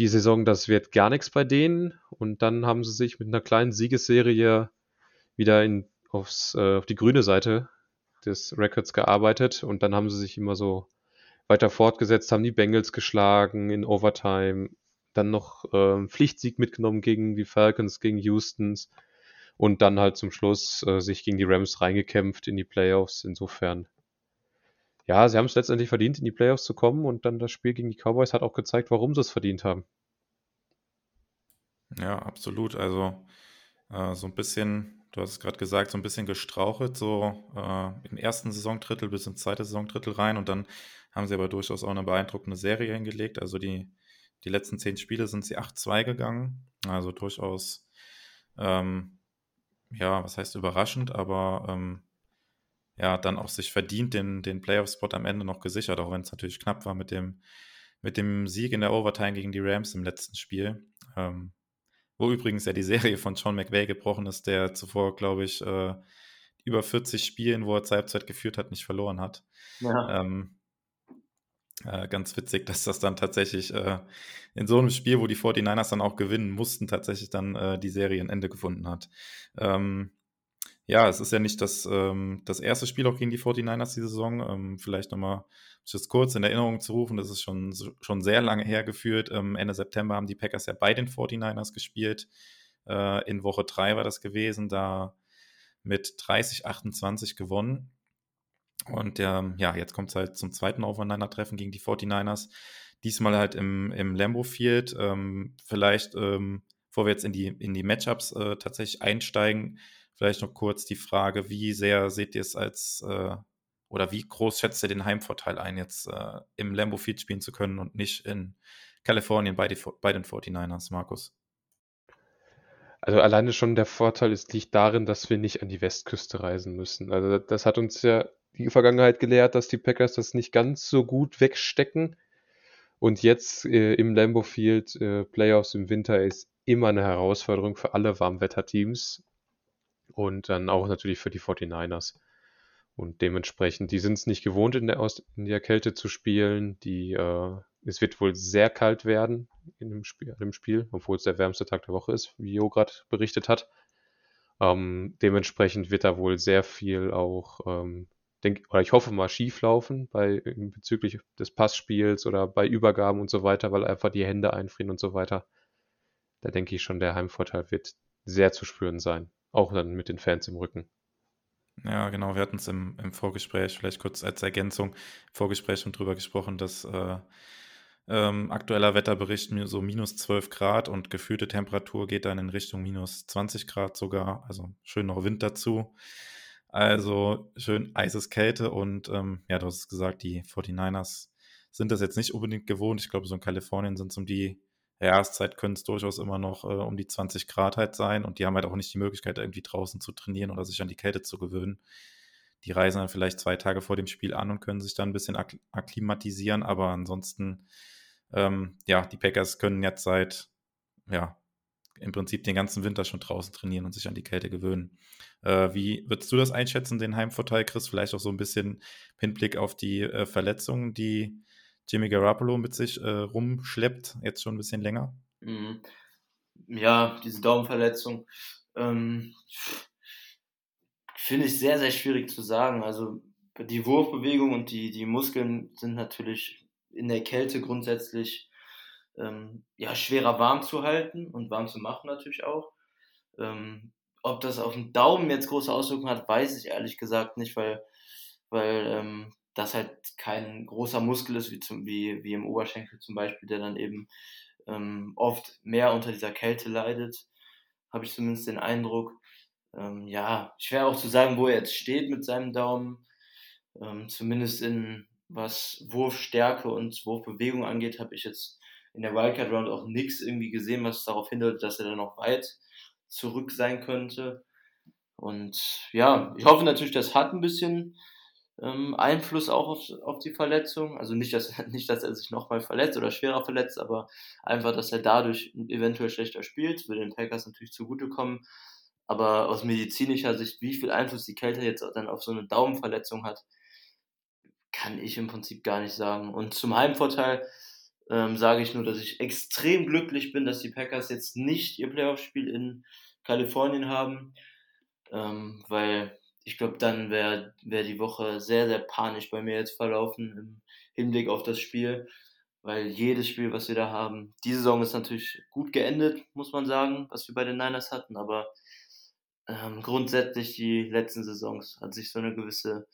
die Saison, das wird gar nichts bei denen. Und dann haben sie sich mit einer kleinen Siegesserie wieder in, aufs, äh, auf die grüne Seite des Records gearbeitet. Und dann haben sie sich immer so weiter fortgesetzt, haben die Bengals geschlagen in Overtime, dann noch äh, Pflichtsieg mitgenommen gegen die Falcons, gegen Houstons und dann halt zum Schluss äh, sich gegen die Rams reingekämpft in die Playoffs. Insofern, ja, sie haben es letztendlich verdient, in die Playoffs zu kommen und dann das Spiel gegen die Cowboys hat auch gezeigt, warum sie es verdient haben. Ja, absolut. Also äh, so ein bisschen, du hast es gerade gesagt, so ein bisschen gestrauchelt, so äh, im ersten Saisondrittel bis ins zweite Saisondrittel rein und dann haben sie aber durchaus auch eine beeindruckende Serie hingelegt. Also die die letzten zehn Spiele sind sie 8-2 gegangen. Also durchaus, ähm, ja, was heißt überraschend, aber ähm, ja, dann auch sich verdient den, den Playoff-Spot am Ende noch gesichert, auch wenn es natürlich knapp war mit dem, mit dem Sieg in der Overtime gegen die Rams im letzten Spiel. Ähm, wo übrigens ja die Serie von Sean McVay gebrochen ist, der zuvor, glaube ich, äh, über 40 Spielen, wo er zur Halbzeit geführt hat, nicht verloren hat. Ja. Ähm, äh, ganz witzig, dass das dann tatsächlich äh, in so einem Spiel, wo die 49ers dann auch gewinnen mussten, tatsächlich dann äh, die Serie ein Ende gefunden hat. Ähm, Ja, es ist ja nicht das, ähm, das erste Spiel auch gegen die 49ers die Saison. Ähm, vielleicht nochmal das kurz in Erinnerung zu rufen, das ist schon, schon sehr lange hergeführt. Ähm, Ende September haben die Packers ja bei den 49ers gespielt. Äh, in Woche 3 war das gewesen, da mit 30-28 gewonnen. Und ähm, ja, jetzt kommt es halt zum zweiten Aufeinandertreffen gegen die 49ers. Diesmal halt im, im Lambo Field. Ähm, vielleicht, ähm, bevor wir jetzt in die, in die Matchups äh, tatsächlich einsteigen, vielleicht noch kurz die Frage, wie sehr seht ihr es als äh, oder wie groß schätzt ihr den Heimvorteil ein, jetzt äh, im Lambo Field spielen zu können und nicht in Kalifornien bei, die, bei den 49ers, Markus? Also alleine schon der Vorteil ist, liegt darin, dass wir nicht an die Westküste reisen müssen. Also das hat uns ja die Vergangenheit gelehrt, dass die Packers das nicht ganz so gut wegstecken. Und jetzt äh, im Lambo Field äh, Playoffs im Winter ist immer eine Herausforderung für alle Warmwetterteams und dann auch natürlich für die 49ers. Und dementsprechend, die sind es nicht gewohnt, in der, in der Kälte zu spielen. Die, äh, es wird wohl sehr kalt werden in dem Spiel, dem Spiel obwohl es der wärmste Tag der Woche ist, wie Jo gerade berichtet hat. Ähm, dementsprechend wird da wohl sehr viel auch, ähm, denk, oder ich hoffe mal, schief laufen bezüglich des Passspiels oder bei Übergaben und so weiter, weil einfach die Hände einfrieren und so weiter. Da denke ich schon, der Heimvorteil wird sehr zu spüren sein. Auch dann mit den Fans im Rücken. Ja, genau. Wir hatten es im, im Vorgespräch, vielleicht kurz als Ergänzung, im Vorgespräch schon drüber gesprochen, dass äh, ähm, aktueller Wetterbericht so minus 12 Grad und gefühlte Temperatur geht dann in Richtung minus 20 Grad sogar. Also schön noch Wind dazu. Also schön eises Kälte und ähm, ja, du hast es gesagt, die 49ers sind das jetzt nicht unbedingt gewohnt. Ich glaube, so in Kalifornien sind es um die Jahreszeit können es durchaus immer noch äh, um die 20 Grad halt sein und die haben halt auch nicht die Möglichkeit, irgendwie draußen zu trainieren oder sich an die Kälte zu gewöhnen. Die reisen dann vielleicht zwei Tage vor dem Spiel an und können sich dann ein bisschen ak akklimatisieren, aber ansonsten, ähm, ja, die Packers können jetzt seit, ja, im Prinzip den ganzen Winter schon draußen trainieren und sich an die Kälte gewöhnen. Äh, wie würdest du das einschätzen, den Heimvorteil, Chris? Vielleicht auch so ein bisschen Hinblick auf die äh, Verletzungen, die Jimmy Garoppolo mit sich äh, rumschleppt, jetzt schon ein bisschen länger. Mhm. Ja, diese Daumenverletzung. Ähm, Finde ich sehr, sehr schwierig zu sagen. Also die Wurfbewegung und die, die Muskeln sind natürlich in der Kälte grundsätzlich ähm, ja, schwerer warm zu halten und warm zu machen natürlich auch. Ähm, ob das auf den Daumen jetzt große Auswirkungen hat, weiß ich ehrlich gesagt nicht, weil, weil ähm, das halt kein großer Muskel ist, wie, zum, wie, wie im Oberschenkel zum Beispiel, der dann eben ähm, oft mehr unter dieser Kälte leidet, habe ich zumindest den Eindruck. Ähm, ja, schwer auch zu sagen, wo er jetzt steht mit seinem Daumen. Ähm, zumindest in was Wurfstärke und Wurfbewegung angeht, habe ich jetzt in der Wildcard Round auch nichts irgendwie gesehen, was darauf hindert, dass er dann noch weit zurück sein könnte. Und ja, ich hoffe natürlich, das hat ein bisschen ähm, Einfluss auch auf, auf die Verletzung. Also nicht dass, nicht, dass er sich nochmal verletzt oder schwerer verletzt, aber einfach, dass er dadurch eventuell schlechter spielt. Würde den Packers natürlich zugutekommen. Aber aus medizinischer Sicht, wie viel Einfluss die Kälte jetzt dann auf so eine Daumenverletzung hat, kann ich im Prinzip gar nicht sagen. Und zum Heimvorteil ähm, sage ich nur, dass ich extrem glücklich bin, dass die Packers jetzt nicht ihr Playoff-Spiel in Kalifornien haben, ähm, weil ich glaube, dann wäre wär die Woche sehr, sehr panisch bei mir jetzt verlaufen im Hinblick auf das Spiel, weil jedes Spiel, was wir da haben, die Saison ist natürlich gut geendet, muss man sagen, was wir bei den Niners hatten, aber ähm, grundsätzlich die letzten Saisons hat sich so eine gewisse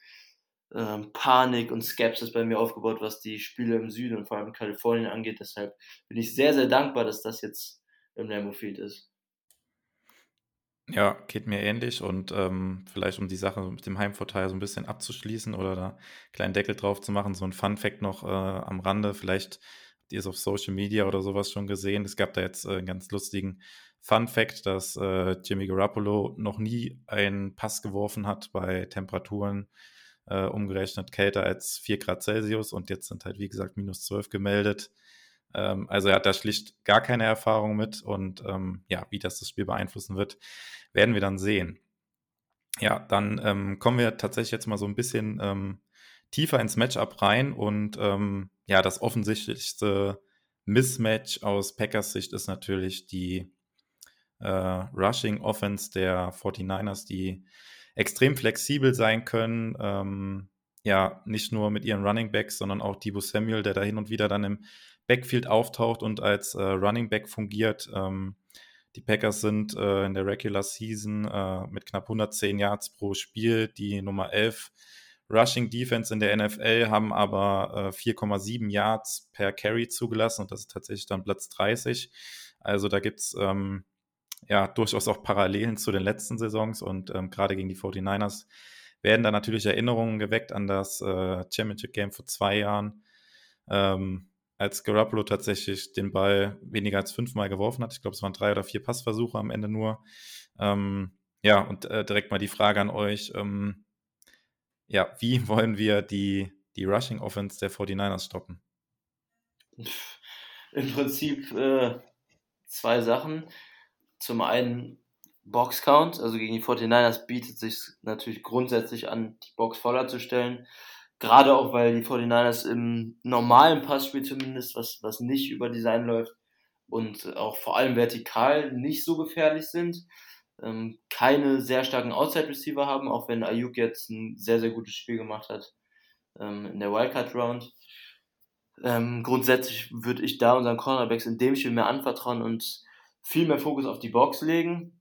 ähm, Panik und Skepsis bei mir aufgebaut, was die Spiele im Süden und vor allem in Kalifornien angeht. Deshalb bin ich sehr, sehr dankbar, dass das jetzt im Lambeau Field ist. Ja, geht mir ähnlich und ähm, vielleicht um die Sache mit dem Heimvorteil so ein bisschen abzuschließen oder da einen kleinen Deckel drauf zu machen, so ein Fun-Fact noch äh, am Rande, vielleicht habt ihr es auf Social Media oder sowas schon gesehen. Es gab da jetzt äh, einen ganz lustigen Fun-Fact, dass äh, Jimmy Garoppolo noch nie einen Pass geworfen hat bei Temperaturen äh, umgerechnet kälter als 4 Grad Celsius und jetzt sind halt, wie gesagt, minus 12 gemeldet. Ähm, also er hat da schlicht gar keine Erfahrung mit und ähm, ja, wie das das Spiel beeinflussen wird, werden wir dann sehen. Ja, dann ähm, kommen wir tatsächlich jetzt mal so ein bisschen ähm, tiefer ins Matchup rein und ähm, ja, das offensichtlichste Mismatch aus Packers Sicht ist natürlich die äh, Rushing Offense der 49ers, die extrem flexibel sein können. Ähm, ja, nicht nur mit ihren Running Backs, sondern auch Debo Samuel, der da hin und wieder dann im Backfield auftaucht und als äh, Running Back fungiert. Ähm, die Packers sind äh, in der Regular Season äh, mit knapp 110 Yards pro Spiel die Nummer 11 Rushing Defense in der NFL, haben aber äh, 4,7 Yards per Carry zugelassen und das ist tatsächlich dann Platz 30. Also da gibt es ähm, ja durchaus auch Parallelen zu den letzten Saisons und ähm, gerade gegen die 49ers werden da natürlich Erinnerungen geweckt an das äh, Championship Game vor zwei Jahren, ähm, als Garoppolo tatsächlich den Ball weniger als fünfmal geworfen hat. Ich glaube, es waren drei oder vier Passversuche am Ende nur. Ähm, ja, und äh, direkt mal die Frage an euch. Ähm, ja, wie wollen wir die, die Rushing Offense der 49ers stoppen? Im Prinzip äh, zwei Sachen. Zum einen Box Count, also gegen die 49ers bietet sich natürlich grundsätzlich an, die Box voller zu stellen. Gerade auch, weil die 49ers im normalen Passspiel zumindest, was, was nicht über Design läuft und auch vor allem vertikal nicht so gefährlich sind. Ähm, keine sehr starken Outside Receiver haben, auch wenn Ayuk jetzt ein sehr, sehr gutes Spiel gemacht hat ähm, in der Wildcard Round. Ähm, grundsätzlich würde ich da unseren Cornerbacks in dem Spiel mehr anvertrauen und viel mehr Fokus auf die Box legen.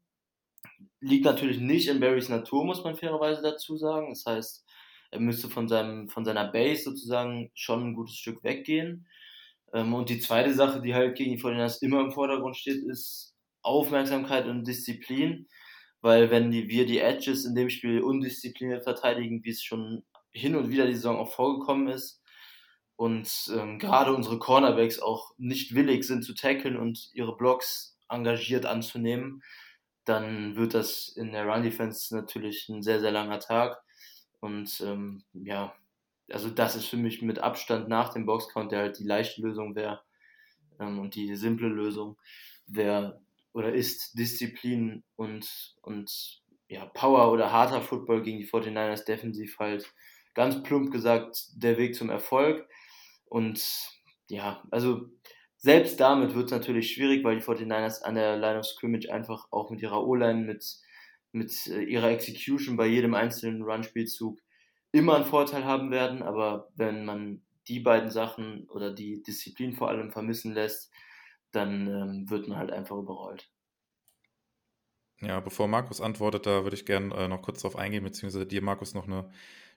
Liegt natürlich nicht in Barrys Natur, muss man fairerweise dazu sagen. Das heißt, er müsste von, seinem, von seiner Base sozusagen schon ein gutes Stück weggehen. Ähm, und die zweite Sache, die halt gegen die 49 immer im Vordergrund steht, ist Aufmerksamkeit und Disziplin. Weil wenn die, wir die Edges in dem Spiel undiszipliniert verteidigen, wie es schon hin und wieder die Saison auch vorgekommen ist, und ähm, gerade unsere Cornerbacks auch nicht willig sind zu tackeln und ihre Blocks engagiert anzunehmen, dann wird das in der Run Defense natürlich ein sehr, sehr langer Tag. Und ähm, ja, also das ist für mich mit Abstand nach dem Boxcount, der halt die leichte Lösung wäre ähm, und die simple Lösung wäre oder ist Disziplin und, und ja, Power oder harter Football gegen die 49ers defensiv halt ganz plump gesagt der Weg zum Erfolg. Und ja, also selbst damit wird es natürlich schwierig, weil die 49ers an der Line of Scrimmage einfach auch mit ihrer O-Line, mit, mit äh, ihrer Execution bei jedem einzelnen Run-Spielzug immer einen Vorteil haben werden. Aber wenn man die beiden Sachen oder die Disziplin vor allem vermissen lässt, dann ähm, wird man halt einfach überrollt. Ja, bevor Markus antwortet, da würde ich gerne äh, noch kurz darauf eingehen, beziehungsweise dir, Markus, noch eine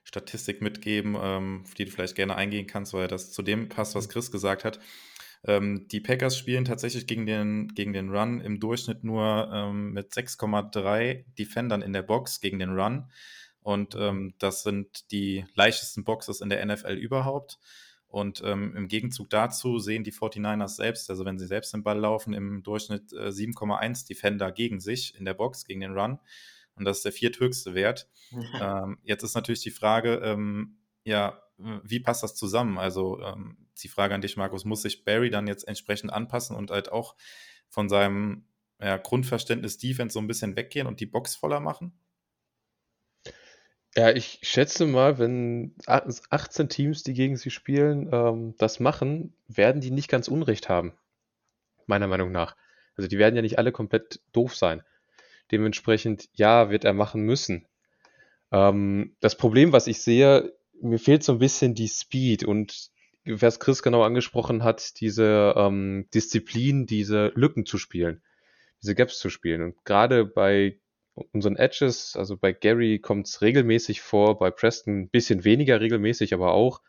Statistik mitgeben, ähm, auf die du vielleicht gerne eingehen kannst, weil das zu dem passt, was Chris gesagt hat. Ähm, die Packers spielen tatsächlich gegen den, gegen den Run im Durchschnitt nur ähm, mit 6,3 Defendern in der Box gegen den Run. Und ähm, das sind die leichtesten Boxes in der NFL überhaupt. Und ähm, im Gegenzug dazu sehen die 49ers selbst, also wenn sie selbst den Ball laufen, im Durchschnitt äh, 7,1 Defender gegen sich in der Box, gegen den Run. Und das ist der vierthöchste Wert. ähm, jetzt ist natürlich die Frage, ähm, ja, wie passt das zusammen? Also ähm, die Frage an dich, Markus, muss sich Barry dann jetzt entsprechend anpassen und halt auch von seinem ja, Grundverständnis Defense so ein bisschen weggehen und die Box voller machen? Ja, ich schätze mal, wenn 18 Teams, die gegen sie spielen, ähm, das machen, werden die nicht ganz Unrecht haben. Meiner Meinung nach. Also die werden ja nicht alle komplett doof sein. Dementsprechend, ja, wird er machen müssen. Ähm, das Problem, was ich sehe, mir fehlt so ein bisschen die Speed und was Chris genau angesprochen hat, diese ähm, Disziplin, diese Lücken zu spielen, diese Gaps zu spielen. Und gerade bei unseren Edges, also bei Gary kommt es regelmäßig vor, bei Preston ein bisschen weniger regelmäßig, aber auch,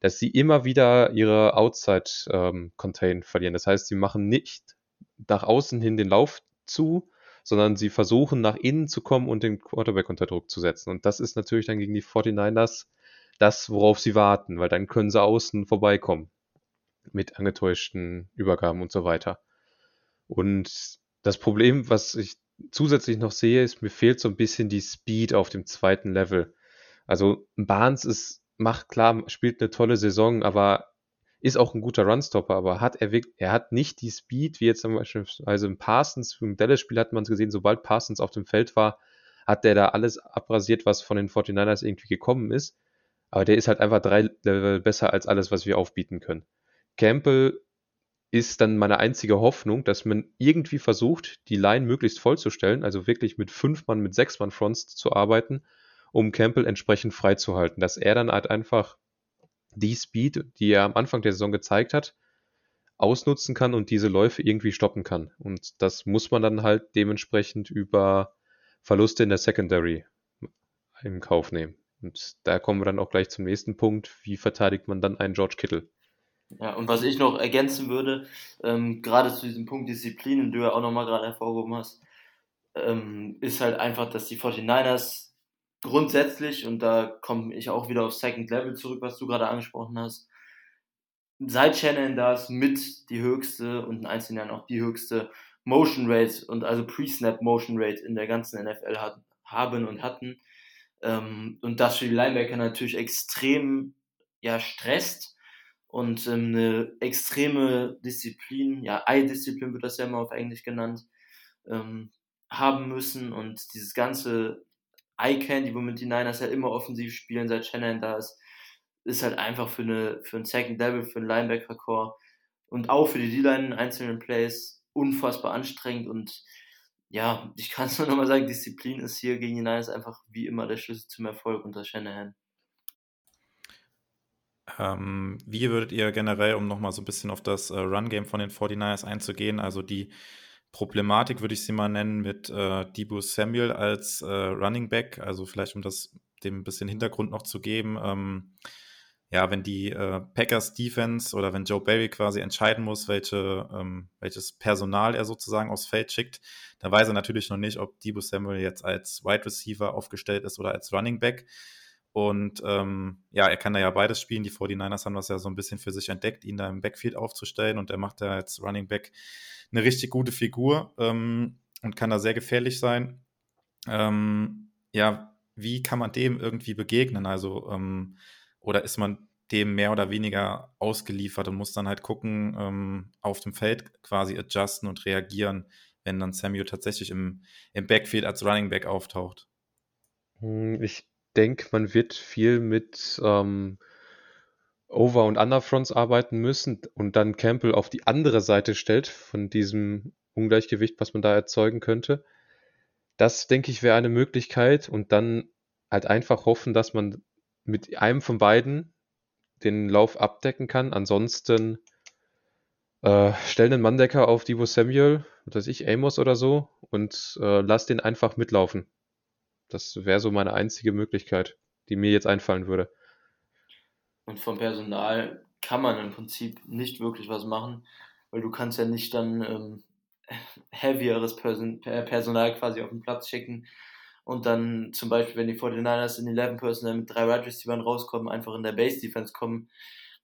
dass sie immer wieder ihre Outside-Contain ähm, verlieren. Das heißt, sie machen nicht nach außen hin den Lauf zu, sondern sie versuchen nach innen zu kommen und den Quarterback unter Druck zu setzen. Und das ist natürlich dann gegen die 49ers das, worauf sie warten, weil dann können sie außen vorbeikommen mit angetäuschten Übergaben und so weiter. Und das Problem, was ich zusätzlich noch sehe, ist, mir fehlt so ein bisschen die Speed auf dem zweiten Level. Also Barnes ist, macht klar, spielt eine tolle Saison, aber ist auch ein guter Runstopper, aber hat er, er hat nicht die Speed, wie jetzt zum Beispiel also im Parsons, im Dallas-Spiel hat man es gesehen, sobald Parsons auf dem Feld war, hat der da alles abrasiert, was von den 49ers irgendwie gekommen ist. Aber der ist halt einfach drei Level besser als alles, was wir aufbieten können. Campbell ist dann meine einzige Hoffnung, dass man irgendwie versucht, die Line möglichst vollzustellen, also wirklich mit fünf Mann, mit sechs Mann Fronts zu arbeiten, um Campbell entsprechend freizuhalten. Dass er dann halt einfach die Speed, die er am Anfang der Saison gezeigt hat, ausnutzen kann und diese Läufe irgendwie stoppen kann. Und das muss man dann halt dementsprechend über Verluste in der Secondary im Kauf nehmen. Und da kommen wir dann auch gleich zum nächsten Punkt. Wie verteidigt man dann einen George Kittle? Ja, und was ich noch ergänzen würde, ähm, gerade zu diesem Punkt Disziplin, den du ja auch nochmal gerade hervorgehoben hast, ähm, ist halt einfach, dass die 49ers grundsätzlich, und da komme ich auch wieder auf Second Level zurück, was du gerade angesprochen hast, seit Shannon da ist mit die höchste und in einzelnen Jahren auch die höchste Motion Rate und also Pre-Snap Motion Rate in der ganzen NFL hat, haben und hatten. Ähm, und das für die Linebacker natürlich extrem ja, stresst und ähm, eine extreme Disziplin, ja, Eye-Disziplin wird das ja immer auf Englisch genannt, ähm, haben müssen und dieses ganze Eye-Candy, womit die Niners ja immer offensiv spielen, seit Shannon da ist, ist halt einfach für, eine, für ein Second Level, für einen Linebacker-Core und auch für die D-Line in einzelnen Plays unfassbar anstrengend und ja, ich kann es nur nochmal sagen, Disziplin ist hier gegen die Niners einfach wie immer der Schlüssel zum Erfolg unter Shanahan. Ähm, wie würdet ihr generell, um nochmal so ein bisschen auf das äh, Run-Game von den 49ers einzugehen, also die Problematik würde ich sie mal nennen mit äh, Debo Samuel als äh, Running Back, also vielleicht um das dem ein bisschen Hintergrund noch zu geben. Ähm, ja, wenn die äh, Packers Defense oder wenn Joe Barry quasi entscheiden muss, welche, ähm, welches Personal er sozusagen aufs Feld schickt, dann weiß er natürlich noch nicht, ob Debo Samuel jetzt als Wide Receiver aufgestellt ist oder als Running Back. Und ähm, ja, er kann da ja beides spielen. Die 49ers haben das ja so ein bisschen für sich entdeckt, ihn da im Backfield aufzustellen. Und er macht da als Running Back eine richtig gute Figur ähm, und kann da sehr gefährlich sein. Ähm, ja, wie kann man dem irgendwie begegnen? Also, ähm, oder ist man dem mehr oder weniger ausgeliefert und muss dann halt gucken, ähm, auf dem Feld quasi adjusten und reagieren, wenn dann Samuel tatsächlich im, im Backfield als Running Back auftaucht? Hm, ich denke, man wird viel mit ähm, Over- und Underfronts arbeiten müssen und dann Campbell auf die andere Seite stellt von diesem Ungleichgewicht, was man da erzeugen könnte. Das, denke ich, wäre eine Möglichkeit und dann halt einfach hoffen, dass man mit einem von beiden den Lauf abdecken kann. Ansonsten äh, stell einen Manndecker auf Divo Samuel, was weiß ich, Amos oder so und äh, lass den einfach mitlaufen. Das wäre so meine einzige Möglichkeit, die mir jetzt einfallen würde. Und vom Personal kann man im Prinzip nicht wirklich was machen, weil du kannst ja nicht dann ähm, heavieres Person Personal quasi auf den Platz schicken und dann zum Beispiel, wenn die 49ers in 11 Personal mit drei Wide Receivers rauskommen, einfach in der Base Defense kommen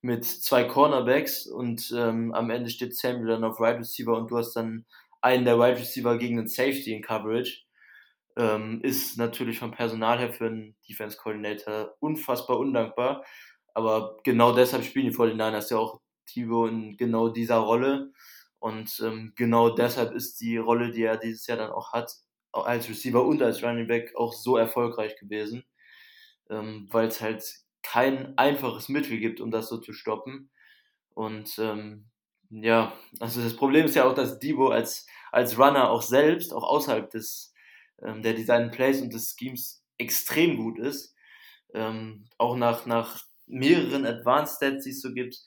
mit zwei Cornerbacks und ähm, am Ende steht Samuel dann auf Wide Receiver und du hast dann einen der Wide Receiver gegen einen Safety in Coverage ähm, ist natürlich vom Personal her für einen Defense Coordinator unfassbar undankbar. Aber genau deshalb spielen die 49ers ja auch Thibaut in genau dieser Rolle. Und ähm, genau deshalb ist die Rolle, die er dieses Jahr dann auch hat, als Receiver und als Running Back auch so erfolgreich gewesen. Ähm, Weil es halt kein einfaches Mittel gibt, um das so zu stoppen. Und ähm, ja, also das Problem ist ja auch, dass Debo als, als Runner auch selbst, auch außerhalb des ähm, der Design Plays und des Schemes extrem gut ist. Ähm, auch nach, nach mehreren Advanced Stats, die es so gibt,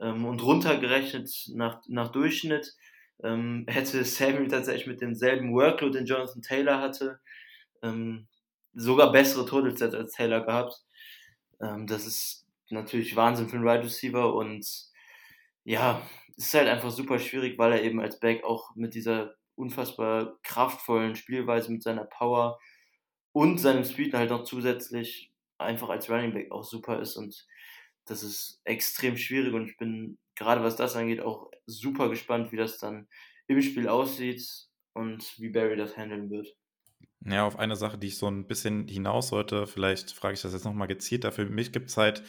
ähm, und runtergerechnet nach, nach Durchschnitt, ähm, hätte Samuel tatsächlich mit demselben Workload, den Jonathan Taylor hatte, ähm, sogar bessere Total Stats als Taylor gehabt. Ähm, das ist natürlich Wahnsinn für einen Wide Receiver und ja, es ist halt einfach super schwierig, weil er eben als Back auch mit dieser unfassbar kraftvollen Spielweise mit seiner Power und seinem Speed halt noch zusätzlich einfach als Running Back auch super ist und das ist extrem schwierig und ich bin gerade was das angeht auch super gespannt, wie das dann im Spiel aussieht und wie Barry das handeln wird. Ja, auf eine Sache, die ich so ein bisschen hinaus sollte, vielleicht frage ich das jetzt nochmal gezielt. Für mich gibt es halt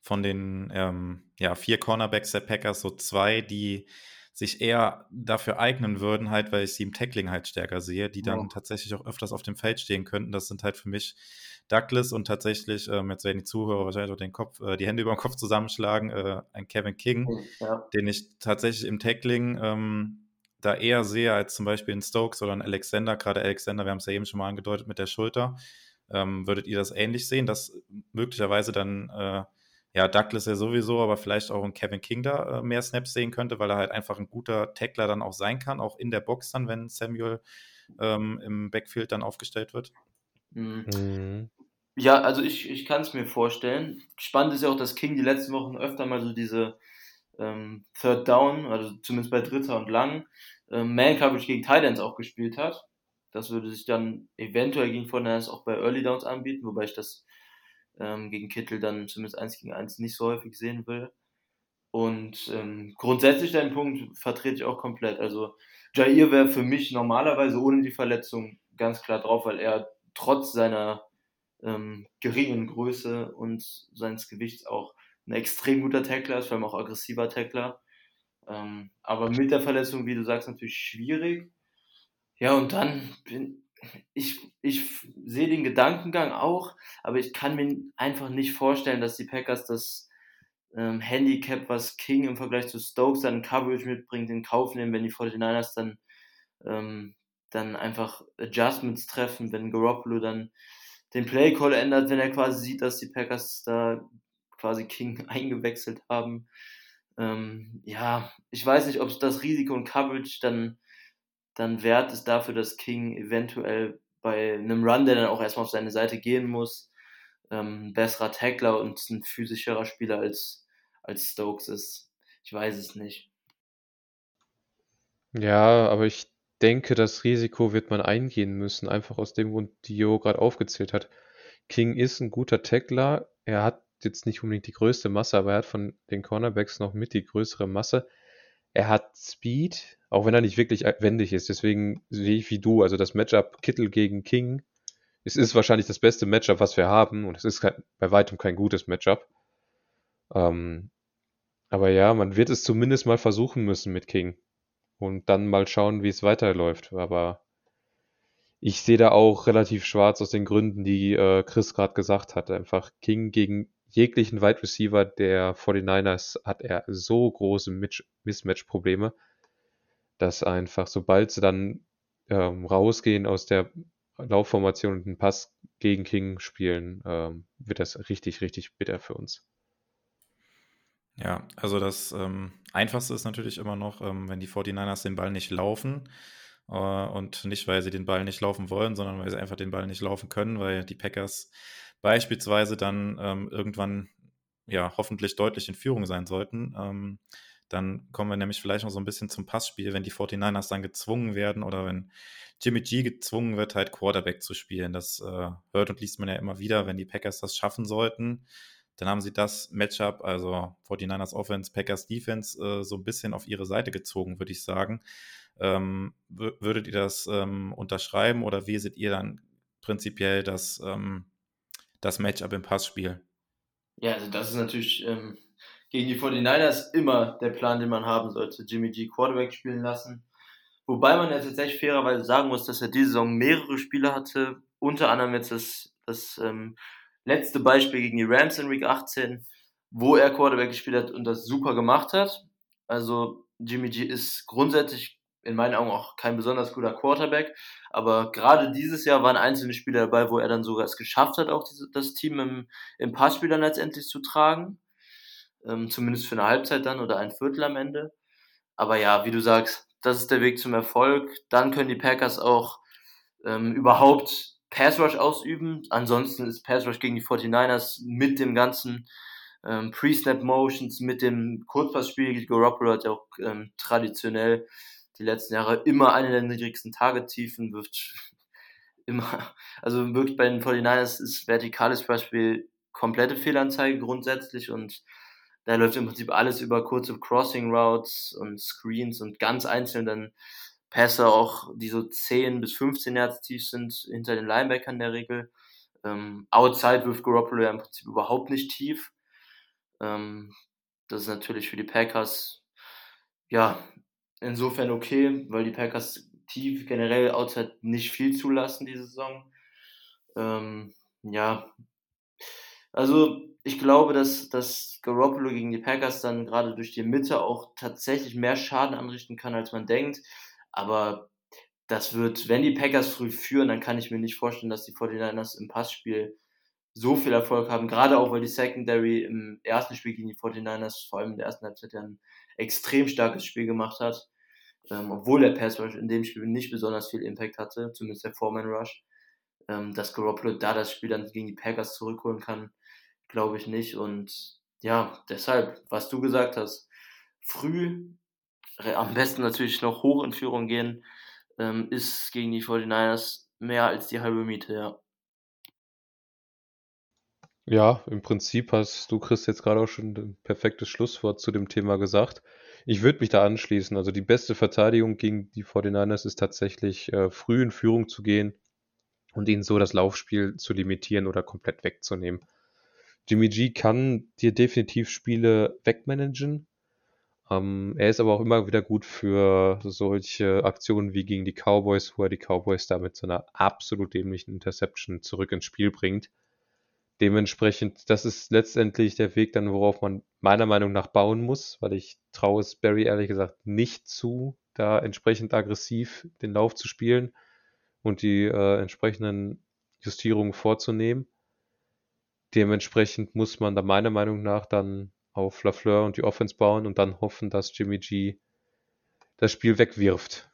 von den ähm, ja, vier Cornerbacks der Packers so zwei, die sich eher dafür eignen würden, halt, weil ich sie im Tackling halt stärker sehe, die dann ja. tatsächlich auch öfters auf dem Feld stehen könnten. Das sind halt für mich Douglas und tatsächlich, ähm, jetzt werden die Zuhörer wahrscheinlich auch den Kopf, äh, die Hände über den Kopf zusammenschlagen, äh, ein Kevin King, ja. den ich tatsächlich im Tackling ähm, da eher sehe als zum Beispiel in Stokes oder in Alexander. Gerade Alexander, wir haben es ja eben schon mal angedeutet mit der Schulter. Ähm, würdet ihr das ähnlich sehen, dass möglicherweise dann äh, ja, Douglas ja sowieso, aber vielleicht auch ein Kevin King da äh, mehr Snaps sehen könnte, weil er halt einfach ein guter Tackler dann auch sein kann, auch in der Box dann, wenn Samuel ähm, im Backfield dann aufgestellt wird. Mhm. Ja, also ich, ich kann es mir vorstellen. Spannend ist ja auch, dass King die letzten Wochen öfter mal so diese ähm, Third Down, also zumindest bei Dritter und Lang, ähm, Man Coverage gegen Titans auch gespielt hat. Das würde sich dann eventuell gegen Fortnite auch bei Early Downs anbieten, wobei ich das ähm, gegen Kittel dann zumindest 1 gegen 1 nicht so häufig sehen will. Und ähm, grundsätzlich deinen Punkt vertrete ich auch komplett. Also Jair wäre für mich normalerweise ohne die Verletzung ganz klar drauf, weil er trotz seiner ähm, geringen Größe und seines Gewichts auch ein extrem guter Tackler ist, vor allem auch aggressiver Tackler. Ähm, aber mit der Verletzung, wie du sagst, natürlich schwierig. Ja, und dann bin, ich, ich sehe den Gedankengang auch, aber ich kann mir einfach nicht vorstellen, dass die Packers das ähm, Handicap, was King im Vergleich zu Stokes dann Coverage mitbringt, in Kauf nehmen, wenn die 49ers dann, ähm, dann einfach Adjustments treffen, wenn Garoppolo dann den Play Call ändert, wenn er quasi sieht, dass die Packers da quasi King eingewechselt haben. Ähm, ja, ich weiß nicht, ob das Risiko und Coverage dann dann wert ist dafür, dass King eventuell bei einem Run, der dann auch erstmal auf seine Seite gehen muss, ähm, besserer Tackler und ein physischerer Spieler als, als Stokes ist. Ich weiß es nicht. Ja, aber ich denke, das Risiko wird man eingehen müssen, einfach aus dem Grund, die Jo gerade aufgezählt hat. King ist ein guter Tackler. Er hat jetzt nicht unbedingt die größte Masse, aber er hat von den Cornerbacks noch mit die größere Masse. Er hat Speed, auch wenn er nicht wirklich wendig ist. Deswegen sehe ich wie du, also das Matchup Kittel gegen King, es ist wahrscheinlich das beste Matchup, was wir haben. Und es ist kein, bei weitem kein gutes Matchup. Ähm, aber ja, man wird es zumindest mal versuchen müssen mit King. Und dann mal schauen, wie es weiterläuft. Aber ich sehe da auch relativ schwarz aus den Gründen, die äh, Chris gerade gesagt hat. Einfach King gegen jeglichen Wide Receiver der 49ers hat er so große Mismatch-Probleme, dass einfach, sobald sie dann ähm, rausgehen aus der Laufformation und einen Pass gegen King spielen, ähm, wird das richtig, richtig bitter für uns. Ja, also das ähm, Einfachste ist natürlich immer noch, ähm, wenn die 49ers den Ball nicht laufen. Äh, und nicht, weil sie den Ball nicht laufen wollen, sondern weil sie einfach den Ball nicht laufen können, weil die Packers beispielsweise dann ähm, irgendwann ja hoffentlich deutlich in Führung sein sollten. Ähm, dann kommen wir nämlich vielleicht noch so ein bisschen zum Passspiel, wenn die 49ers dann gezwungen werden oder wenn Jimmy G gezwungen wird, halt Quarterback zu spielen. Das äh, hört und liest man ja immer wieder, wenn die Packers das schaffen sollten. Dann haben sie das Matchup, also 49ers Offense, Packers Defense, äh, so ein bisschen auf ihre Seite gezogen, würde ich sagen. Ähm, würdet ihr das ähm, unterschreiben oder wie seht ihr dann prinzipiell das, ähm, das Matchup im Passspiel? Ja, also das ist natürlich ähm, gegen die 49ers immer der Plan, den man haben sollte. Jimmy G Quarterback spielen lassen. Wobei man ja tatsächlich fairerweise sagen muss, dass er diese Saison mehrere Spiele hatte. Unter anderem jetzt das, das ähm, letzte Beispiel gegen die Rams in Week 18, wo er Quarterback gespielt hat und das super gemacht hat. Also Jimmy G ist grundsätzlich in meinen Augen auch kein besonders guter Quarterback, aber gerade dieses Jahr waren einzelne Spiele dabei, wo er dann sogar es geschafft hat, auch diese, das Team im, im Passspiel dann letztendlich zu tragen ähm, zumindest für eine Halbzeit dann oder ein Viertel am Ende. Aber ja, wie du sagst, das ist der Weg zum Erfolg. Dann können die Packers auch ähm, überhaupt Pass Rush ausüben. Ansonsten ist Pass Rush gegen die 49ers mit dem ganzen ähm, Pre-Snap Motions, mit dem Kurzpassspiel. Garoppolo hat ja auch ähm, traditionell die letzten Jahre immer eine der niedrigsten Target-Tiefen, wirft immer, also wirklich bei den 49ers ist vertikales Passspiel komplette Fehlanzeige grundsätzlich und da läuft im Prinzip alles über kurze Crossing Routes und Screens und ganz einzeln dann Pässe auch, die so 10 bis 15 Yards tief sind, hinter den Linebackern in der Regel. Ähm, outside wirft Garoppolo ja im Prinzip überhaupt nicht tief. Ähm, das ist natürlich für die Packers, ja, insofern okay, weil die Packers tief generell outside nicht viel zulassen diese Saison. Ähm, ja, also ich glaube, dass, dass Garoppolo gegen die Packers dann gerade durch die Mitte auch tatsächlich mehr Schaden anrichten kann, als man denkt. Aber das wird, wenn die Packers früh führen, dann kann ich mir nicht vorstellen, dass die 49ers im Passspiel so viel Erfolg haben. Gerade auch, weil die Secondary im ersten Spiel gegen die 49ers, vor allem in der ersten Halbzeit, ja ein extrem starkes Spiel gemacht hat. Ähm, obwohl der Pass Rush in dem Spiel nicht besonders viel Impact hatte, zumindest der Foreman Rush. Ähm, dass Garoppolo da das Spiel dann gegen die Packers zurückholen kann, glaube ich nicht. Und ja, deshalb, was du gesagt hast, früh, am besten natürlich noch hoch in Führung gehen, ähm, ist gegen die 49ers mehr als die halbe Miete, ja. Ja, im Prinzip hast du, Chris, jetzt gerade auch schon ein perfektes Schlusswort zu dem Thema gesagt. Ich würde mich da anschließen. Also die beste Verteidigung gegen die 49ers ist tatsächlich äh, früh in Führung zu gehen und ihnen so das Laufspiel zu limitieren oder komplett wegzunehmen. Jimmy G kann dir definitiv Spiele wegmanagen. Ähm, er ist aber auch immer wieder gut für solche Aktionen wie gegen die Cowboys, wo er die Cowboys da mit so einer absolut dämlichen Interception zurück ins Spiel bringt. Dementsprechend, das ist letztendlich der Weg dann, worauf man meiner Meinung nach bauen muss, weil ich traue es Barry ehrlich gesagt nicht zu, da entsprechend aggressiv den Lauf zu spielen und die äh, entsprechenden Justierungen vorzunehmen. Dementsprechend muss man da meiner Meinung nach dann auf Lafleur und die Offense bauen und dann hoffen, dass Jimmy G das Spiel wegwirft.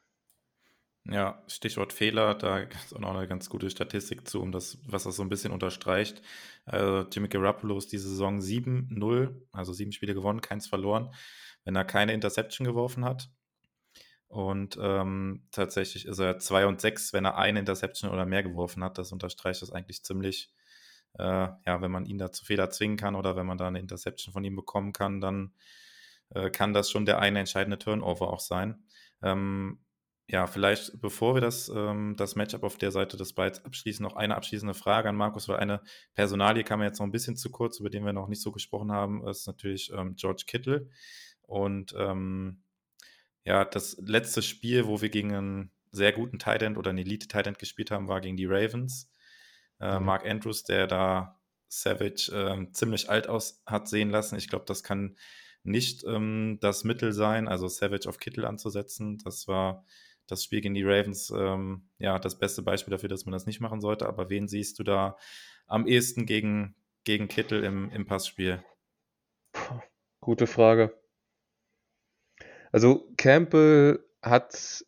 Ja, Stichwort Fehler, da ist auch noch eine ganz gute Statistik zu, um das, was das so ein bisschen unterstreicht. Also Jimmy Garoppolo ist diese Saison 7-0, also sieben Spiele gewonnen, keins verloren, wenn er keine Interception geworfen hat. Und ähm, tatsächlich ist er 2 und 6, wenn er eine Interception oder mehr geworfen hat. Das unterstreicht das eigentlich ziemlich. Äh, ja, wenn man ihn da zu Fehler zwingen kann oder wenn man da eine Interception von ihm bekommen kann, dann äh, kann das schon der eine entscheidende Turnover auch sein. Ähm, ja, vielleicht bevor wir das, ähm, das Matchup auf der Seite des Bytes abschließen, noch eine abschließende Frage an Markus, weil eine Personalie kam mir jetzt noch ein bisschen zu kurz, über den wir noch nicht so gesprochen haben, ist natürlich ähm, George Kittle. Und ähm, ja, das letzte Spiel, wo wir gegen einen sehr guten Tight End oder einen Elite Tight End gespielt haben, war gegen die Ravens. Äh, mhm. Mark Andrews, der da Savage äh, ziemlich alt aus hat sehen lassen. Ich glaube, das kann nicht ähm, das Mittel sein, also Savage auf Kittel anzusetzen. Das war das Spiel gegen die Ravens ähm, ja das beste Beispiel dafür, dass man das nicht machen sollte. Aber wen siehst du da am ehesten gegen, gegen Kittel im, im Passspiel? Gute Frage. Also Campbell hat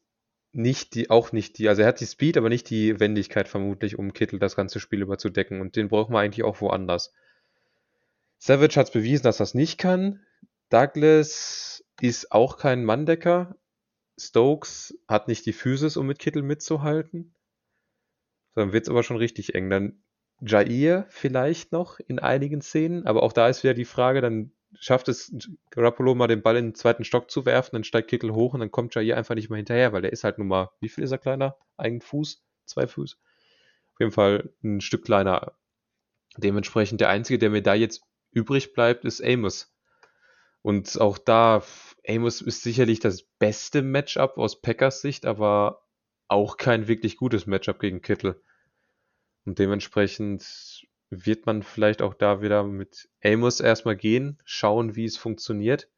nicht die, auch nicht die, also er hat die Speed, aber nicht die Wendigkeit vermutlich, um Kittel das ganze Spiel überzudecken. Und den brauchen wir eigentlich auch woanders. Savage hat es bewiesen, dass das nicht kann. Douglas ist auch kein Manndecker. Stokes hat nicht die Physis, um mit Kittel mitzuhalten. Dann wird es aber schon richtig eng. Dann Jair vielleicht noch in einigen Szenen, aber auch da ist wieder die Frage, dann schafft es Garoppolo mal den Ball in den zweiten Stock zu werfen, dann steigt Kittel hoch und dann kommt Jair einfach nicht mehr hinterher, weil der ist halt nun mal, wie viel ist er kleiner? Ein Fuß? Zwei Fuß? Auf jeden Fall ein Stück kleiner. Dementsprechend der einzige, der mir da jetzt übrig bleibt, ist Amos. Und auch da, Amos ist sicherlich das beste Matchup aus Packers Sicht, aber auch kein wirklich gutes Matchup gegen Kittel. Und dementsprechend wird man vielleicht auch da wieder mit Amos erstmal gehen, schauen, wie es funktioniert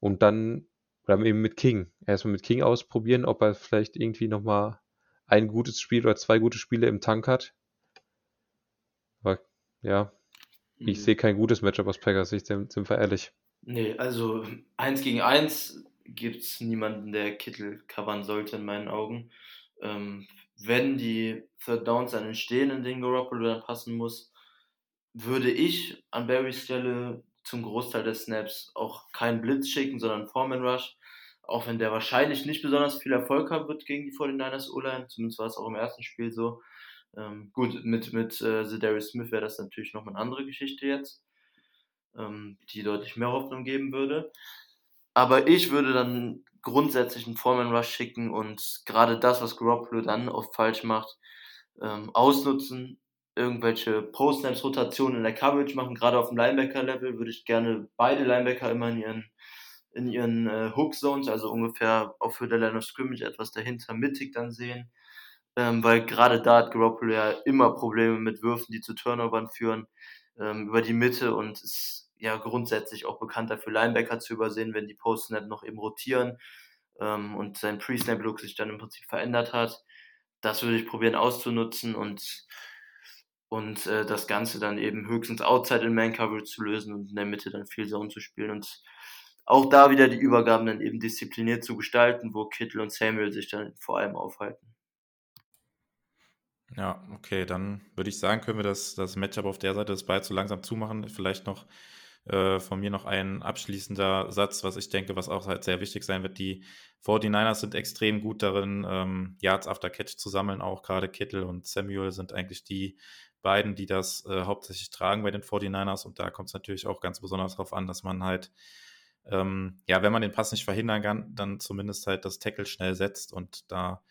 und dann oder eben mit King. Erstmal mit King ausprobieren, ob er vielleicht irgendwie nochmal ein gutes Spiel oder zwei gute Spiele im Tank hat. Aber ja, mhm. ich sehe kein gutes Matchup aus Packers Sicht, sind wir ehrlich. Nee, also eins gegen eins gibt es niemanden, der Kittel covern sollte, in meinen Augen. Ähm, wenn die Third Downs dann entstehen, in denen Garoppolo dann passen muss, würde ich an Barrys Stelle zum Großteil des Snaps auch keinen Blitz schicken, sondern Foreman Rush. Auch wenn der wahrscheinlich nicht besonders viel Erfolg haben wird gegen die 49ers O-Line. Zumindest war es auch im ersten Spiel so. Ähm, gut, mit, mit äh, Darius Smith wäre das natürlich nochmal eine andere Geschichte jetzt, ähm, die deutlich mehr Hoffnung geben würde. Aber ich würde dann grundsätzlich einen Foreman Rush schicken und gerade das, was Garoppolo dann oft falsch macht, ähm, ausnutzen, irgendwelche Post-Snaps-Rotationen in der Coverage machen, gerade auf dem Linebacker-Level würde ich gerne beide Linebacker immer in ihren, in ihren äh, Hook-Zones, also ungefähr auf Höhe der Line of Scrimmage etwas dahinter mittig dann sehen. Ähm, weil gerade da hat Garoppolo ja immer Probleme mit Würfen, die zu Turnovern führen, ähm, über die Mitte und ist ja grundsätzlich auch bekannt dafür, Linebacker zu übersehen, wenn die Post-Snap noch eben rotieren ähm, und sein Pre-Snap-Look sich dann im Prinzip verändert hat. Das würde ich probieren auszunutzen und und äh, das Ganze dann eben höchstens outside in Man-Coverage zu lösen und in der Mitte dann viel Zone zu spielen und auch da wieder die Übergaben dann eben diszipliniert zu gestalten, wo Kittel und Samuel sich dann vor allem aufhalten. Ja, okay, dann würde ich sagen, können wir das, das Matchup auf der Seite des Balls so langsam zumachen. Vielleicht noch äh, von mir noch ein abschließender Satz, was ich denke, was auch halt sehr wichtig sein wird. Die 49ers sind extrem gut darin, ähm, Yards after Catch zu sammeln. Auch gerade Kittel und Samuel sind eigentlich die beiden, die das äh, hauptsächlich tragen bei den 49ers. Und da kommt es natürlich auch ganz besonders darauf an, dass man halt, ähm, ja, wenn man den Pass nicht verhindern kann, dann zumindest halt das Tackle schnell setzt und da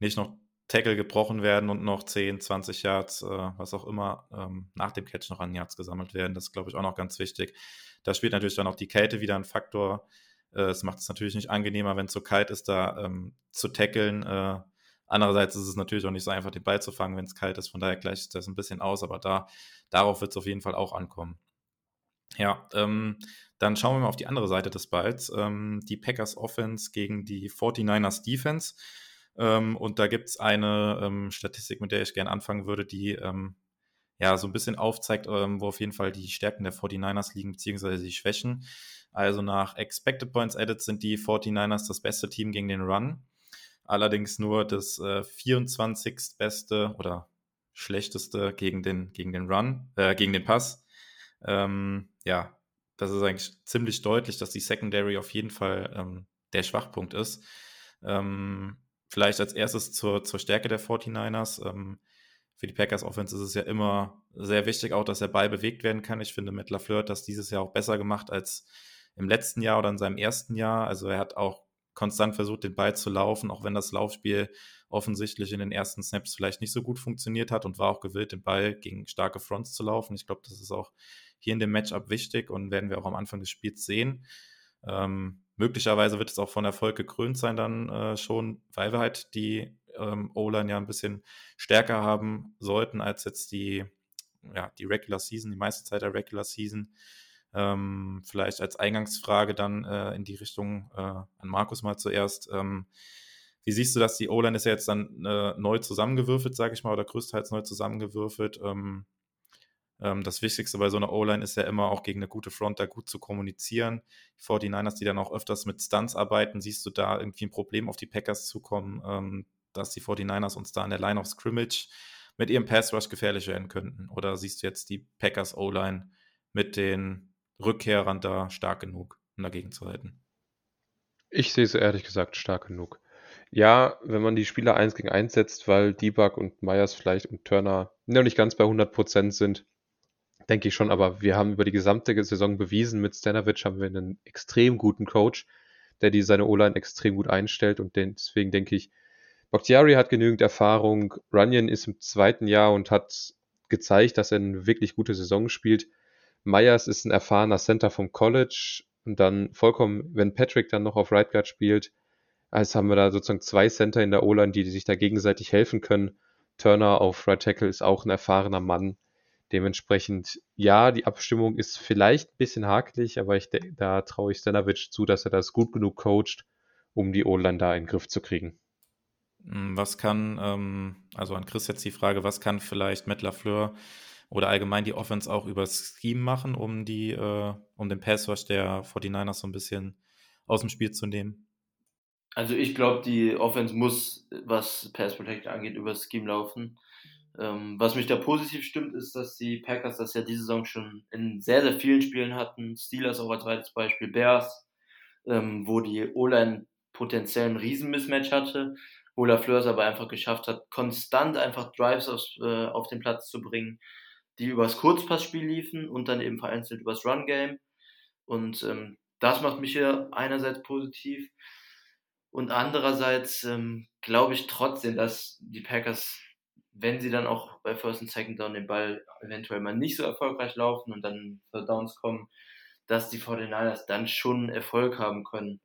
nicht noch Tackle gebrochen werden und noch 10, 20 Yards, äh, was auch immer, ähm, nach dem Catch noch an Yards gesammelt werden. Das ist, glaube ich, auch noch ganz wichtig. Da spielt natürlich dann auch die Kälte wieder ein Faktor. Äh, es macht es natürlich nicht angenehmer, wenn es so kalt ist, da ähm, zu tackeln. Äh, andererseits ist es natürlich auch nicht so einfach, den Ball zu fangen, wenn es kalt ist. Von daher gleicht das ein bisschen aus, aber da, darauf wird es auf jeden Fall auch ankommen. Ja, ähm, dann schauen wir mal auf die andere Seite des Balls. Ähm, die Packers Offense gegen die 49ers Defense. Ähm, und da gibt es eine ähm, Statistik, mit der ich gerne anfangen würde, die ähm, ja so ein bisschen aufzeigt, ähm, wo auf jeden Fall die Stärken der 49ers liegen, beziehungsweise die Schwächen. Also nach Expected Points Added sind die 49ers das beste Team gegen den Run. Allerdings nur das äh, 24. beste oder schlechteste gegen den, gegen den Run, äh, gegen den Pass. Ähm, ja, das ist eigentlich ziemlich deutlich, dass die Secondary auf jeden Fall ähm, der Schwachpunkt ist. Ähm, Vielleicht als erstes zur, zur Stärke der 49ers. Ähm, für die Packers Offense ist es ja immer sehr wichtig, auch dass der Ball bewegt werden kann. Ich finde, Matt LaFleur hat das dieses Jahr auch besser gemacht als im letzten Jahr oder in seinem ersten Jahr. Also er hat auch konstant versucht, den Ball zu laufen, auch wenn das Laufspiel offensichtlich in den ersten Snaps vielleicht nicht so gut funktioniert hat und war auch gewillt, den Ball gegen starke Fronts zu laufen. Ich glaube, das ist auch hier in dem Matchup wichtig und werden wir auch am Anfang des Spiels sehen. Ähm, möglicherweise wird es auch von Erfolg gekrönt sein dann äh, schon, weil wir halt die ähm, O-Line ja ein bisschen stärker haben sollten als jetzt die, ja, die Regular Season, die meiste Zeit der Regular Season. Ähm, vielleicht als Eingangsfrage dann äh, in die Richtung äh, an Markus mal zuerst. Ähm, wie siehst du das? Die O-Line ist ja jetzt dann äh, neu zusammengewürfelt, sage ich mal, oder größtenteils neu zusammengewürfelt. Ähm, ähm, das Wichtigste bei so einer O-Line ist ja immer auch gegen eine gute Front da gut zu kommunizieren. Die 49ers, die dann auch öfters mit Stunts arbeiten, siehst du da irgendwie ein Problem auf die Packers zukommen, ähm, dass die 49ers uns da an der Line of Scrimmage mit ihrem Pass Rush gefährlich werden könnten? Oder siehst du jetzt die Packers O-Line mit den Rückkehrern da stark genug, um dagegen zu halten? Ich sehe sie ehrlich gesagt stark genug. Ja, wenn man die Spieler 1 gegen 1 setzt, weil Debug und Myers vielleicht und Turner noch nicht ganz bei 100% sind, denke ich schon, aber wir haben über die gesamte Saison bewiesen, mit Stanovic haben wir einen extrem guten Coach, der die seine O-Line extrem gut einstellt und deswegen denke ich, Bakhtiari hat genügend Erfahrung, Runyon ist im zweiten Jahr und hat gezeigt, dass er eine wirklich gute Saison spielt. Myers ist ein erfahrener Center vom College und dann vollkommen, wenn Patrick dann noch auf Right Guard spielt, als haben wir da sozusagen zwei Center in der O-Line, die, die sich da gegenseitig helfen können. Turner auf Right Tackle ist auch ein erfahrener Mann. Dementsprechend, ja, die Abstimmung ist vielleicht ein bisschen hakelig, aber ich, da traue ich Stanovic zu, dass er das gut genug coacht, um die O-Line da in den Griff zu kriegen. Hm, was kann, ähm, also an Chris jetzt die Frage, was kann vielleicht Matt LaFleur oder allgemein die Offense auch über Scheme machen, um die, äh, um den Passwash der 49ers so ein bisschen aus dem Spiel zu nehmen? Also ich glaube, die Offense muss, was Pass Protection angeht, über Scheme laufen. Ähm, was mich da positiv stimmt, ist, dass die Packers das ja diese Saison schon in sehr, sehr vielen Spielen hatten. Steelers auch als zweites Beispiel, Bears, ähm, wo die O-Line potenziell ein Riesenmismatch hatte, wo LaFleur es aber einfach geschafft hat, konstant einfach Drives aufs, äh, auf den Platz zu bringen, die übers Kurzpassspiel liefen und dann eben vereinzelt übers Run-Game. Und ähm, das macht mich hier einerseits positiv. Und andererseits ähm, glaube ich trotzdem, dass die Packers wenn sie dann auch bei First und Second Down den Ball eventuell mal nicht so erfolgreich laufen und dann für Downs kommen, dass die 49ers dann schon Erfolg haben können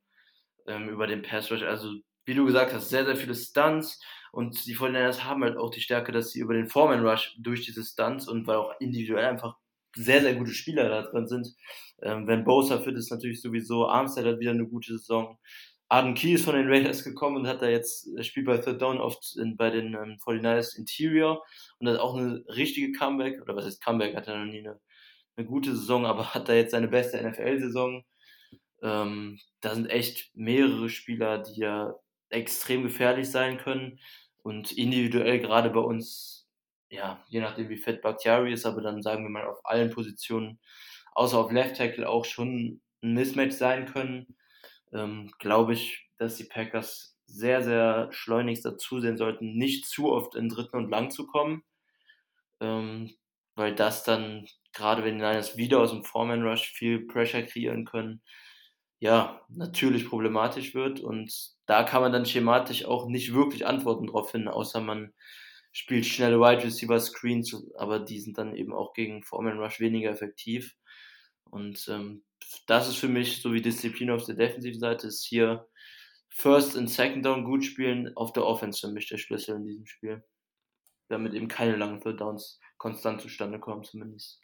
ähm, über den Pass Rush. Also wie du gesagt hast, sehr, sehr viele Stunts und die 49ers haben halt auch die Stärke, dass sie über den Foreman Rush durch diese Stunts und weil auch individuell einfach sehr, sehr gute Spieler da drin sind. Ähm, wenn Bosa fit ist, natürlich sowieso. Armstead hat wieder eine gute Saison. Arden Key ist von den Raiders gekommen und hat da jetzt, spielt bei Third Down oft in, bei den ähm, 49ers Interior und hat auch eine richtige Comeback, oder was heißt Comeback, hat er noch nie eine, eine gute Saison, aber hat da jetzt seine beste NFL-Saison. Ähm, da sind echt mehrere Spieler, die ja extrem gefährlich sein können und individuell gerade bei uns, ja, je nachdem wie fett Bakhtiari ist, aber dann sagen wir mal auf allen Positionen, außer auf Left Tackle auch schon ein Mismatch sein können, ähm, glaube ich, dass die Packers sehr, sehr schleunigst dazu sehen sollten, nicht zu oft in dritten und lang zu kommen, ähm, weil das dann, gerade wenn die Niners wieder aus dem Foreman Rush viel Pressure kreieren können, ja, natürlich problematisch wird. Und da kann man dann schematisch auch nicht wirklich Antworten drauf finden, außer man spielt schnelle Wide Receiver Screens, aber die sind dann eben auch gegen Foreman Rush weniger effektiv. Und ähm, das ist für mich, so wie Disziplin auf der defensiven Seite, ist hier First und Second Down gut spielen, auf der Offense für mich der Schlüssel in diesem Spiel. Damit eben keine langen Third Downs konstant zustande kommen, zumindest.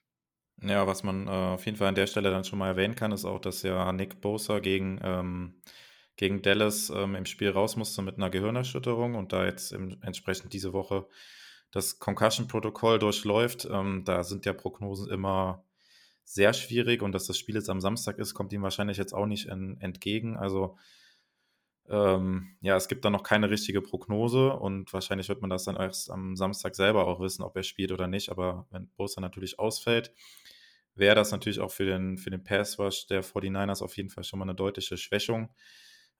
Ja, was man äh, auf jeden Fall an der Stelle dann schon mal erwähnen kann, ist auch, dass ja Nick Bosa gegen, ähm, gegen Dallas ähm, im Spiel raus musste mit einer Gehirnerschütterung und da jetzt im, entsprechend diese Woche das Concussion-Protokoll durchläuft. Ähm, da sind ja Prognosen immer sehr schwierig und dass das Spiel jetzt am Samstag ist, kommt ihm wahrscheinlich jetzt auch nicht in, entgegen. Also ähm, ja, es gibt da noch keine richtige Prognose und wahrscheinlich wird man das dann erst am Samstag selber auch wissen, ob er spielt oder nicht. Aber wenn Bosa natürlich ausfällt, wäre das natürlich auch für den, für den Pass-Rush der 49ers auf jeden Fall schon mal eine deutliche Schwächung.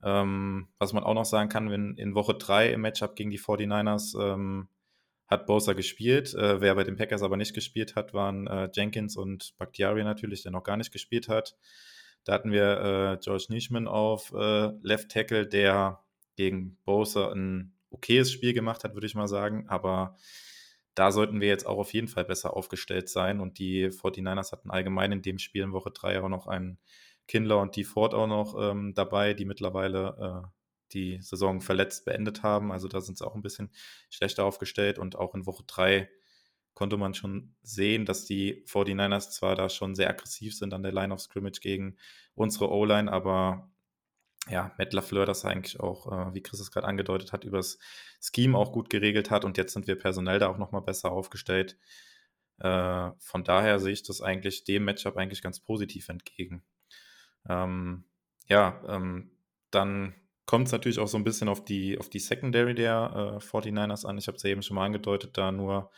Ähm, was man auch noch sagen kann, wenn in Woche 3 im Matchup gegen die 49ers ähm, hat Bosa gespielt. Äh, wer bei den Packers aber nicht gespielt hat, waren äh, Jenkins und Bakhtiari natürlich, der noch gar nicht gespielt hat. Da hatten wir äh, George Nishman auf äh, Left Tackle, der gegen Bosa ein okayes Spiel gemacht hat, würde ich mal sagen. Aber da sollten wir jetzt auch auf jeden Fall besser aufgestellt sein. Und die 49ers hatten allgemein in dem Spiel in Woche 3 auch noch einen Kindler und die Ford auch noch ähm, dabei, die mittlerweile äh, die Saison verletzt beendet haben. Also da sind sie auch ein bisschen schlechter aufgestellt. Und auch in Woche 3 konnte man schon sehen, dass die 49ers zwar da schon sehr aggressiv sind an der Line of Scrimmage gegen unsere O-Line, aber ja, Matt LaFleur das eigentlich auch, äh, wie Chris es gerade angedeutet hat, übers Scheme auch gut geregelt hat und jetzt sind wir personell da auch nochmal besser aufgestellt. Äh, von daher sehe ich das eigentlich dem Matchup eigentlich ganz positiv entgegen. Ähm, ja, ähm, dann kommt es natürlich auch so ein bisschen auf die, auf die Secondary der äh, 49ers an. Ich habe es ja eben schon mal angedeutet, da nur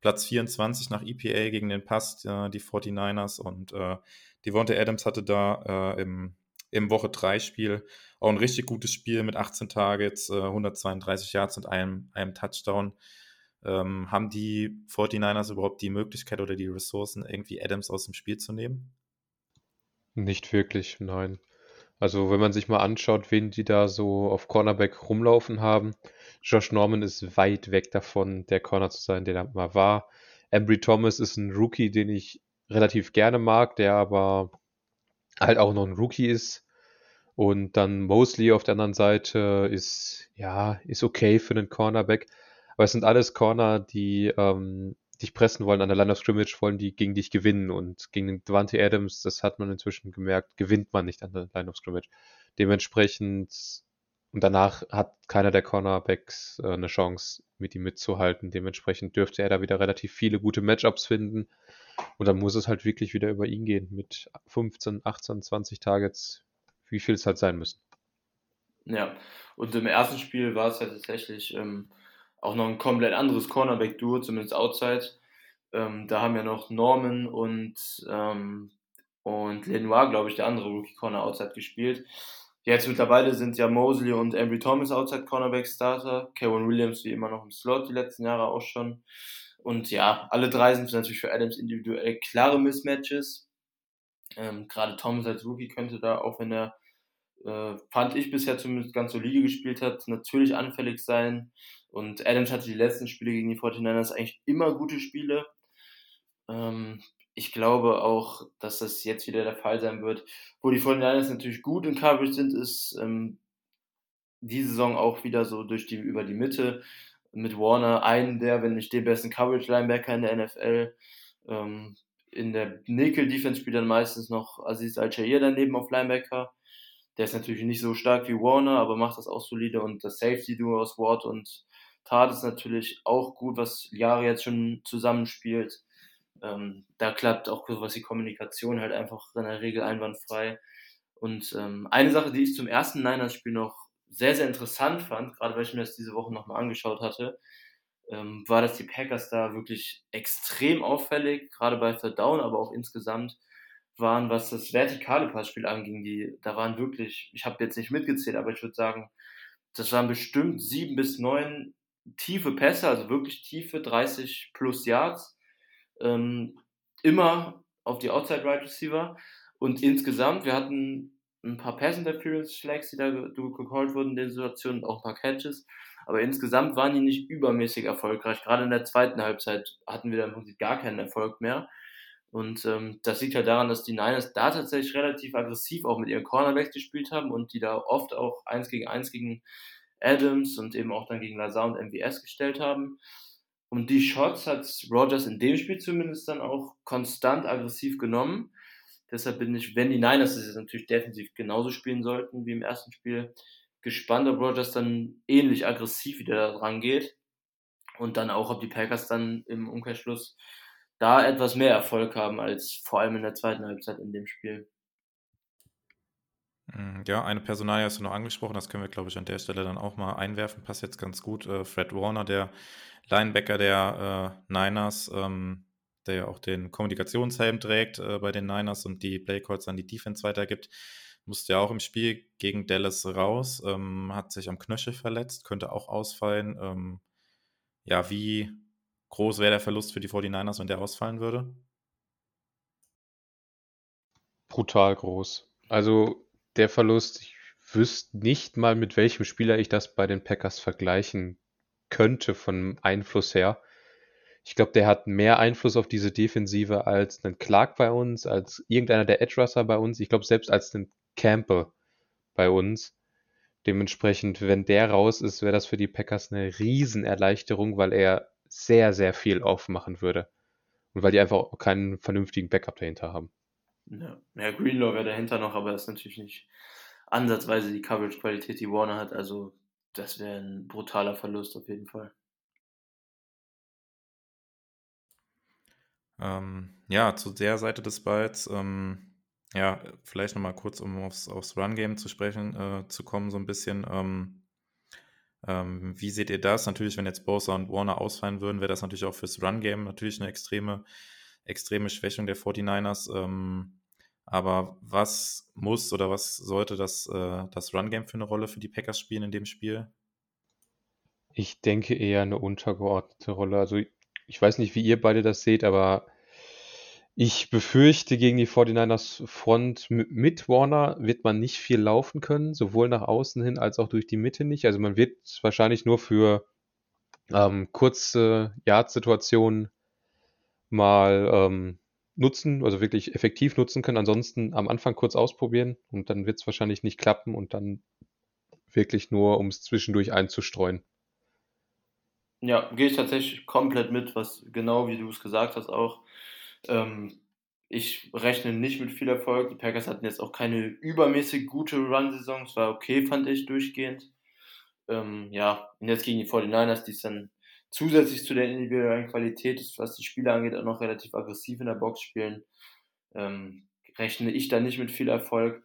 Platz 24 nach EPA gegen den Pass, äh, die 49ers und äh, Devonta Adams hatte da äh, im im Woche 3 Spiel. Auch ein richtig gutes Spiel mit 18 Targets, 132 äh, Yards und einem, einem Touchdown. Ähm, haben die 49ers überhaupt die Möglichkeit oder die Ressourcen, irgendwie Adams aus dem Spiel zu nehmen? Nicht wirklich, nein. Also, wenn man sich mal anschaut, wen die da so auf Cornerback rumlaufen haben, Josh Norman ist weit weg davon, der Corner zu sein, der er mal war. Embry Thomas ist ein Rookie, den ich relativ gerne mag, der aber halt auch noch ein Rookie ist. Und dann Mosley auf der anderen Seite ist, ja, ist okay für einen Cornerback. Aber es sind alles Corner, die ähm, dich pressen wollen an der Line of Scrimmage, wollen die gegen dich gewinnen. Und gegen Devante Adams, das hat man inzwischen gemerkt, gewinnt man nicht an der Line of Scrimmage. Dementsprechend, und danach hat keiner der Cornerbacks äh, eine Chance, mit ihm mitzuhalten. Dementsprechend dürfte er da wieder relativ viele gute Matchups finden. Und dann muss es halt wirklich wieder über ihn gehen mit 15, 18, 20 Targets, wie viel es halt sein müssen. Ja, und im ersten Spiel war es ja tatsächlich ähm, auch noch ein komplett anderes Cornerback-Duo, zumindest outside. Ähm, da haben ja noch Norman und, ähm, und Lenoir, glaube ich, der andere Rookie-Corner outside gespielt. Jetzt mittlerweile sind ja Mosley und Ambry Thomas outside Cornerback Starter, Kevin Williams wie immer noch im Slot, die letzten Jahre auch schon. Und ja, alle drei sind natürlich für Adams individuell klare Mismatches. Ähm, Gerade Thomas als Rookie könnte da, auch wenn er, äh, fand ich bisher zumindest ganz solide gespielt hat, natürlich anfällig sein. Und Adams hatte die letzten Spiele gegen die 49ers eigentlich immer gute Spiele. Ähm, ich glaube auch, dass das jetzt wieder der Fall sein wird. Wo die 49ers natürlich gut in Coverage sind, ist ähm, diese Saison auch wieder so durch die, über die Mitte mit Warner einen der, wenn nicht den besten Coverage-Linebacker in der NFL. Ähm, in der Nickel-Defense spielt dann meistens noch Aziz Al-Shair daneben auf Linebacker. Der ist natürlich nicht so stark wie Warner, aber macht das auch solide. Und das Safety-Duo aus Ward und Tat ist natürlich auch gut, was Jahre jetzt schon zusammenspielt. Ähm, da klappt auch was die Kommunikation halt einfach in der Regel einwandfrei. Und ähm, eine Sache, die ich zum ersten Niners-Spiel noch sehr, sehr interessant fand, gerade weil ich mir das diese Woche nochmal angeschaut hatte, ähm, war, dass die Packers da wirklich extrem auffällig, gerade bei Down, aber auch insgesamt waren, was das vertikale Passspiel anging. Die, da waren wirklich, ich habe jetzt nicht mitgezählt, aber ich würde sagen, das waren bestimmt sieben bis neun tiefe Pässe, also wirklich tiefe 30 plus Yards, ähm, immer auf die Outside Right Receiver. Und insgesamt, wir hatten ein paar Pass Interference Flags, die da gecallt wurden in den Situationen, auch ein paar Catches. Aber insgesamt waren die nicht übermäßig erfolgreich. Gerade in der zweiten Halbzeit hatten wir da im Prinzip gar keinen Erfolg mehr. Und ähm, das liegt halt daran, dass die Niners da tatsächlich relativ aggressiv auch mit ihren Cornerbacks gespielt haben und die da oft auch eins gegen eins gegen Adams und eben auch dann gegen Lazar und MVS gestellt haben. Und die Shots hat Rogers in dem Spiel zumindest dann auch konstant aggressiv genommen. Deshalb bin ich, wenn die Niners das jetzt natürlich defensiv genauso spielen sollten wie im ersten Spiel, gespannt, ob Rogers dann ähnlich aggressiv wieder da dran geht. Und dann auch, ob die Packers dann im Umkehrschluss da etwas mehr Erfolg haben als vor allem in der zweiten Halbzeit in dem Spiel. Mm, ja, eine Personalie hast du noch angesprochen, das können wir, glaube ich, an der Stelle dann auch mal einwerfen. Passt jetzt ganz gut. Äh, Fred Warner, der Linebacker der äh, Niners, ähm, der ja auch den Kommunikationshelm trägt äh, bei den Niners und die Playcalls an die Defense weitergibt, musste ja auch im Spiel gegen Dallas raus, ähm, hat sich am Knöchel verletzt, könnte auch ausfallen. Ähm, ja, wie groß wäre der Verlust für die 49ers, wenn der ausfallen würde? Brutal groß. Also der Verlust, ich wüsste nicht mal, mit welchem Spieler ich das bei den Packers vergleichen könnte vom Einfluss her. Ich glaube, der hat mehr Einfluss auf diese Defensive als ein Clark bei uns, als irgendeiner der Edge Russer bei uns. Ich glaube, selbst als ein Campbell bei uns. Dementsprechend, wenn der raus ist, wäre das für die Packers eine Riesenerleichterung, weil er sehr, sehr viel aufmachen würde. Und weil die einfach keinen vernünftigen Backup dahinter haben. Ja, ja Greenlaw wäre dahinter noch, aber das ist natürlich nicht ansatzweise die Coverage-Qualität, die Warner hat. Also das wäre ein brutaler Verlust auf jeden Fall. Ähm, ja, zu der Seite des Balls, ähm, ja, vielleicht nochmal kurz, um aufs, aufs Run-Game zu sprechen, äh, zu kommen, so ein bisschen. Ähm, ähm, wie seht ihr das? Natürlich, wenn jetzt Bosa und Warner ausfallen würden, wäre das natürlich auch fürs Run-Game natürlich eine extreme, extreme Schwächung der 49ers. Aber was muss oder was sollte das, äh, das Run-Game für eine Rolle für die Packers spielen in dem Spiel? Ich denke eher eine untergeordnete Rolle. Also ich weiß nicht, wie ihr beide das seht, aber ich befürchte, gegen die 49ers Front mit Warner wird man nicht viel laufen können, sowohl nach außen hin als auch durch die Mitte nicht. Also man wird wahrscheinlich nur für ähm, kurze Yard-Situationen mal ähm, nutzen, also wirklich effektiv nutzen können. Ansonsten am Anfang kurz ausprobieren und dann wird es wahrscheinlich nicht klappen und dann wirklich nur, um es zwischendurch einzustreuen. Ja, gehe ich tatsächlich komplett mit, was genau wie du es gesagt hast auch. Ähm, ich rechne nicht mit viel Erfolg. Die Packers hatten jetzt auch keine übermäßig gute Run-Saison. Es war okay, fand ich, durchgehend. Ähm, ja, und jetzt gegen die 49ers, die es dann zusätzlich zu der individuellen Qualität, was die Spieler angeht, auch noch relativ aggressiv in der Box spielen, ähm, rechne ich da nicht mit viel Erfolg.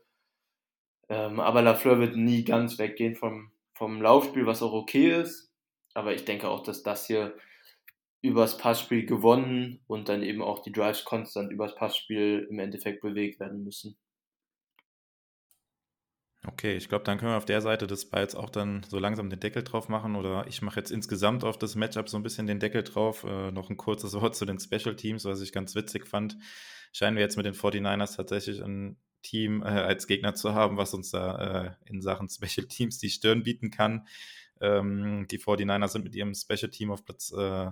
Ähm, aber Lafleur wird nie ganz weggehen vom, vom Laufspiel, was auch okay ist. Aber ich denke auch, dass das hier übers Passspiel gewonnen und dann eben auch die Drives konstant übers Passspiel im Endeffekt bewegt werden müssen. Okay, ich glaube, dann können wir auf der Seite des Balls auch dann so langsam den Deckel drauf machen oder ich mache jetzt insgesamt auf das Matchup so ein bisschen den Deckel drauf. Äh, noch ein kurzes Wort zu den Special Teams, was ich ganz witzig fand. Scheinen wir jetzt mit den 49ers tatsächlich ein Team äh, als Gegner zu haben, was uns da äh, in Sachen Special Teams die Stirn bieten kann. Ähm, die 49ers sind mit ihrem Special Team auf Platz äh,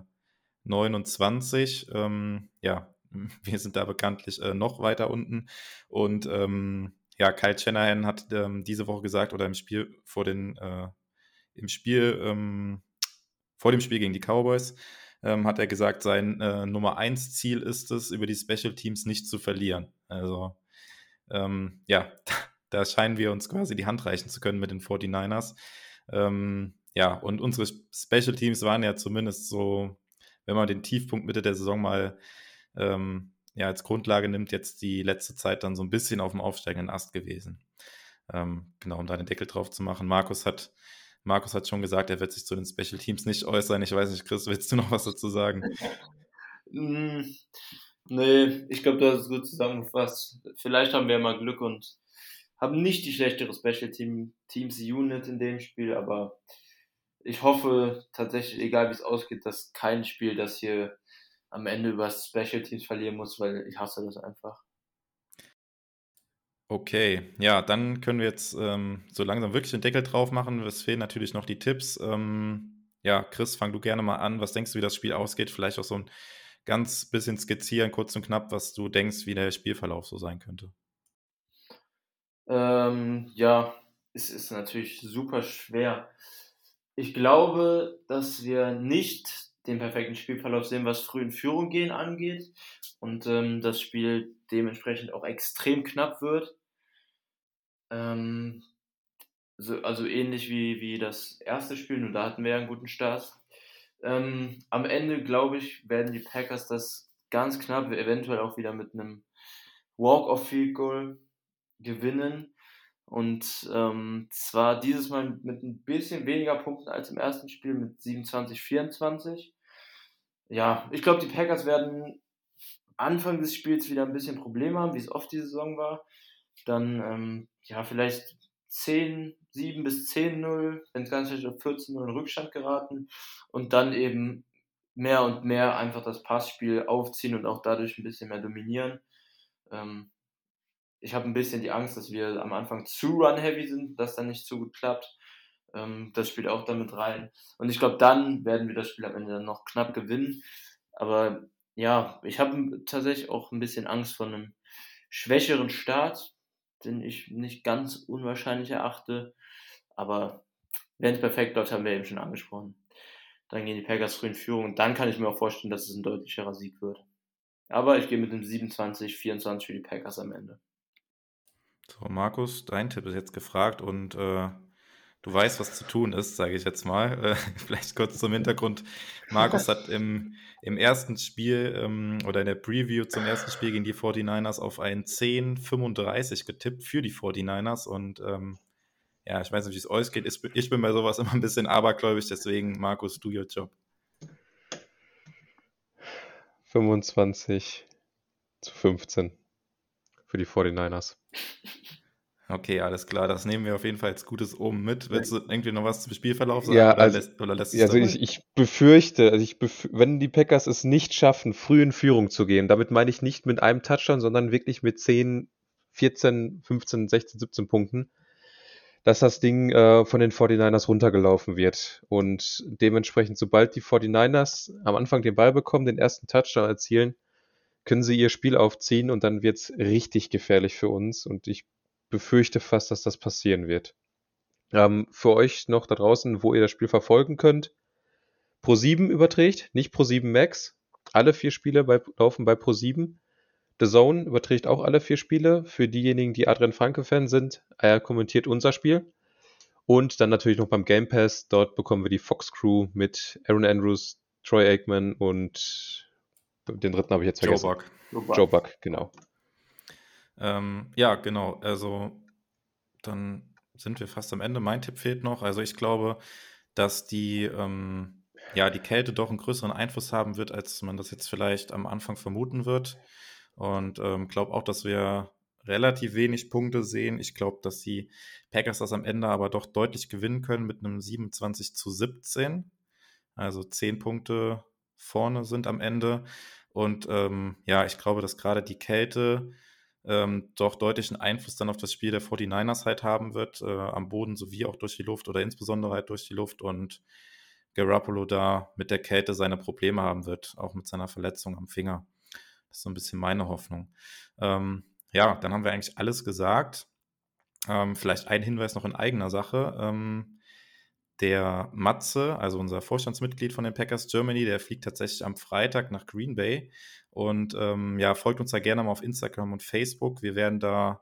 29. Ähm, ja, wir sind da bekanntlich äh, noch weiter unten. Und ähm, ja, Kyle Shanahan hat ähm, diese Woche gesagt oder im Spiel vor den, äh, im Spiel, ähm, vor dem Spiel gegen die Cowboys, ähm, hat er gesagt, sein äh, Nummer 1 Ziel ist es, über die Special Teams nicht zu verlieren. Also, ähm, ja, da scheinen wir uns quasi die Hand reichen zu können mit den 49ers. Ähm, ja, und unsere Special Teams waren ja zumindest so, wenn man den Tiefpunkt Mitte der Saison mal ähm, ja, als Grundlage nimmt, jetzt die letzte Zeit dann so ein bisschen auf dem aufsteigenden Ast gewesen. Ähm, genau, um da den Deckel drauf zu machen. Markus hat, Markus hat schon gesagt, er wird sich zu den Special Teams nicht äußern. Ich weiß nicht, Chris, willst du noch was dazu sagen? mm, nee, ich glaube, du hast es gut zusammengefasst. Vielleicht haben wir mal Glück und haben nicht die schlechtere Special Team, Teams Unit in dem Spiel, aber ich hoffe tatsächlich, egal wie es ausgeht, dass kein Spiel das hier am Ende über Special Teams verlieren muss, weil ich hasse das einfach. Okay, ja, dann können wir jetzt ähm, so langsam wirklich den Deckel drauf machen. Es fehlen natürlich noch die Tipps. Ähm, ja, Chris, fang du gerne mal an. Was denkst du, wie das Spiel ausgeht? Vielleicht auch so ein ganz bisschen skizzieren, kurz und knapp, was du denkst, wie der Spielverlauf so sein könnte. Ähm, ja, es ist natürlich super schwer. Ich glaube, dass wir nicht den perfekten Spielverlauf sehen, was früh in Führung gehen angeht und ähm, das Spiel dementsprechend auch extrem knapp wird. Ähm, so, also ähnlich wie, wie das erste Spiel, nur da hatten wir ja einen guten Start. Ähm, am Ende, glaube ich, werden die Packers das ganz knapp, eventuell auch wieder mit einem Walk-off-Field-Goal gewinnen. Und ähm, zwar dieses Mal mit ein bisschen weniger Punkten als im ersten Spiel mit 27, 24. Ja, ich glaube, die Packers werden Anfang des Spiels wieder ein bisschen Probleme haben, wie es oft die Saison war. Dann, ähm, ja, vielleicht 10, 7 bis 10-0, wenn es ganz schlecht auf 14-0 in Rückstand geraten. Und dann eben mehr und mehr einfach das Passspiel aufziehen und auch dadurch ein bisschen mehr dominieren. Ähm, ich habe ein bisschen die Angst, dass wir am Anfang zu run-heavy sind, dass dann nicht so gut klappt. Ähm, das spielt auch damit rein. Und ich glaube, dann werden wir das Spiel am Ende dann noch knapp gewinnen. Aber ja, ich habe tatsächlich auch ein bisschen Angst vor einem schwächeren Start, den ich nicht ganz unwahrscheinlich erachte. Aber wenn es perfekt läuft, haben wir eben schon angesprochen. Dann gehen die Packers früh in Führung. Und dann kann ich mir auch vorstellen, dass es ein deutlicherer Sieg wird. Aber ich gehe mit dem 27, 24 für die Packers am Ende. So, Markus, dein Tipp ist jetzt gefragt und äh, du weißt, was zu tun ist, sage ich jetzt mal. Äh, vielleicht kurz zum Hintergrund. Markus hat im, im ersten Spiel ähm, oder in der Preview zum ersten Spiel gegen die 49ers auf ein 10-35 getippt für die 49ers und ähm, ja, ich weiß nicht, wie es euch geht. Ich bin bei sowas immer ein bisschen abergläubig, deswegen, Markus, do your job. 25 zu 15 für die 49ers. Okay, alles klar. Das nehmen wir auf jeden Fall als gutes Omen mit. Willst du irgendwie noch was zum Spielverlauf sagen? Ja, also, lässt, oder lässt also ich, ich, befürchte, also ich bef wenn die Packers es nicht schaffen, früh in Führung zu gehen, damit meine ich nicht mit einem Touchdown, sondern wirklich mit 10, 14, 15, 16, 17 Punkten, dass das Ding äh, von den 49ers runtergelaufen wird. Und dementsprechend, sobald die 49ers am Anfang den Ball bekommen, den ersten Touchdown erzielen, können sie ihr Spiel aufziehen und dann wird es richtig gefährlich für uns. Und ich befürchte fast, dass das passieren wird. Ähm, für euch noch da draußen, wo ihr das Spiel verfolgen könnt. Pro7 überträgt, nicht Pro7 Max. Alle vier Spiele bei, laufen bei Pro7. The Zone überträgt auch alle vier Spiele. Für diejenigen, die Adrian Franke-Fan sind, er kommentiert unser Spiel. Und dann natürlich noch beim Game Pass. Dort bekommen wir die Fox Crew mit Aaron Andrews, Troy Aikman und den dritten habe ich jetzt vergessen. Joe Buck. Joe Buck, genau. Ähm, ja, genau. Also dann sind wir fast am Ende. Mein Tipp fehlt noch. Also ich glaube, dass die, ähm, ja, die Kälte doch einen größeren Einfluss haben wird, als man das jetzt vielleicht am Anfang vermuten wird. Und ähm, glaube auch, dass wir relativ wenig Punkte sehen. Ich glaube, dass die Packers das am Ende aber doch deutlich gewinnen können mit einem 27 zu 17. Also 10 Punkte vorne sind am Ende. Und ähm, ja, ich glaube, dass gerade die Kälte ähm, doch deutlichen Einfluss dann auf das Spiel der 49ers halt haben wird, äh, am Boden sowie auch durch die Luft oder insbesondere halt durch die Luft und Garoppolo da mit der Kälte seine Probleme haben wird, auch mit seiner Verletzung am Finger. Das ist so ein bisschen meine Hoffnung. Ähm, ja, dann haben wir eigentlich alles gesagt. Ähm, vielleicht ein Hinweis noch in eigener Sache. Ähm, der Matze, also unser Vorstandsmitglied von den Packers Germany, der fliegt tatsächlich am Freitag nach Green Bay. Und ähm, ja, folgt uns da gerne mal auf Instagram und Facebook. Wir werden da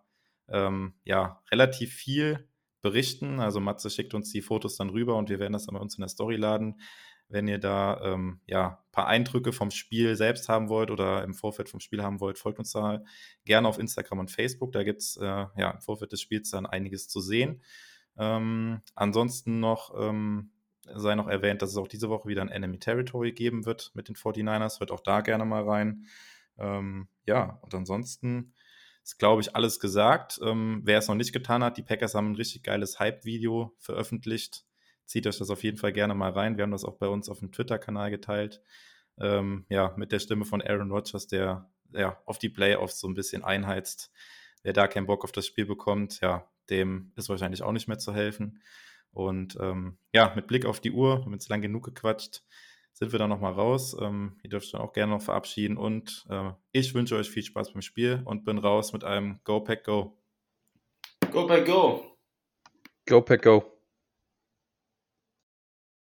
ähm, ja relativ viel berichten. Also Matze schickt uns die Fotos dann rüber und wir werden das dann bei uns in der Story laden. Wenn ihr da ähm, ja ein paar Eindrücke vom Spiel selbst haben wollt oder im Vorfeld vom Spiel haben wollt, folgt uns da gerne auf Instagram und Facebook. Da gibt es äh, ja im Vorfeld des Spiels dann einiges zu sehen. Ähm, ansonsten noch ähm, sei noch erwähnt, dass es auch diese Woche wieder ein Enemy Territory geben wird mit den 49ers. Hört auch da gerne mal rein. Ähm, ja, und ansonsten ist, glaube ich, alles gesagt. Ähm, wer es noch nicht getan hat, die Packers haben ein richtig geiles Hype-Video veröffentlicht. Zieht euch das auf jeden Fall gerne mal rein. Wir haben das auch bei uns auf dem Twitter-Kanal geteilt. Ähm, ja, mit der Stimme von Aaron Rodgers, der ja auf die Playoffs so ein bisschen einheizt. Wer da keinen Bock auf das Spiel bekommt, ja, dem ist wahrscheinlich auch nicht mehr zu helfen. Und ähm, ja, mit Blick auf die Uhr, wir haben jetzt lang genug gequatscht, sind wir da nochmal raus. Ähm, ihr dürft dann auch gerne noch verabschieden und äh, ich wünsche euch viel Spaß beim Spiel und bin raus mit einem Go Pack Go. Go Pack Go. Go Pack Go.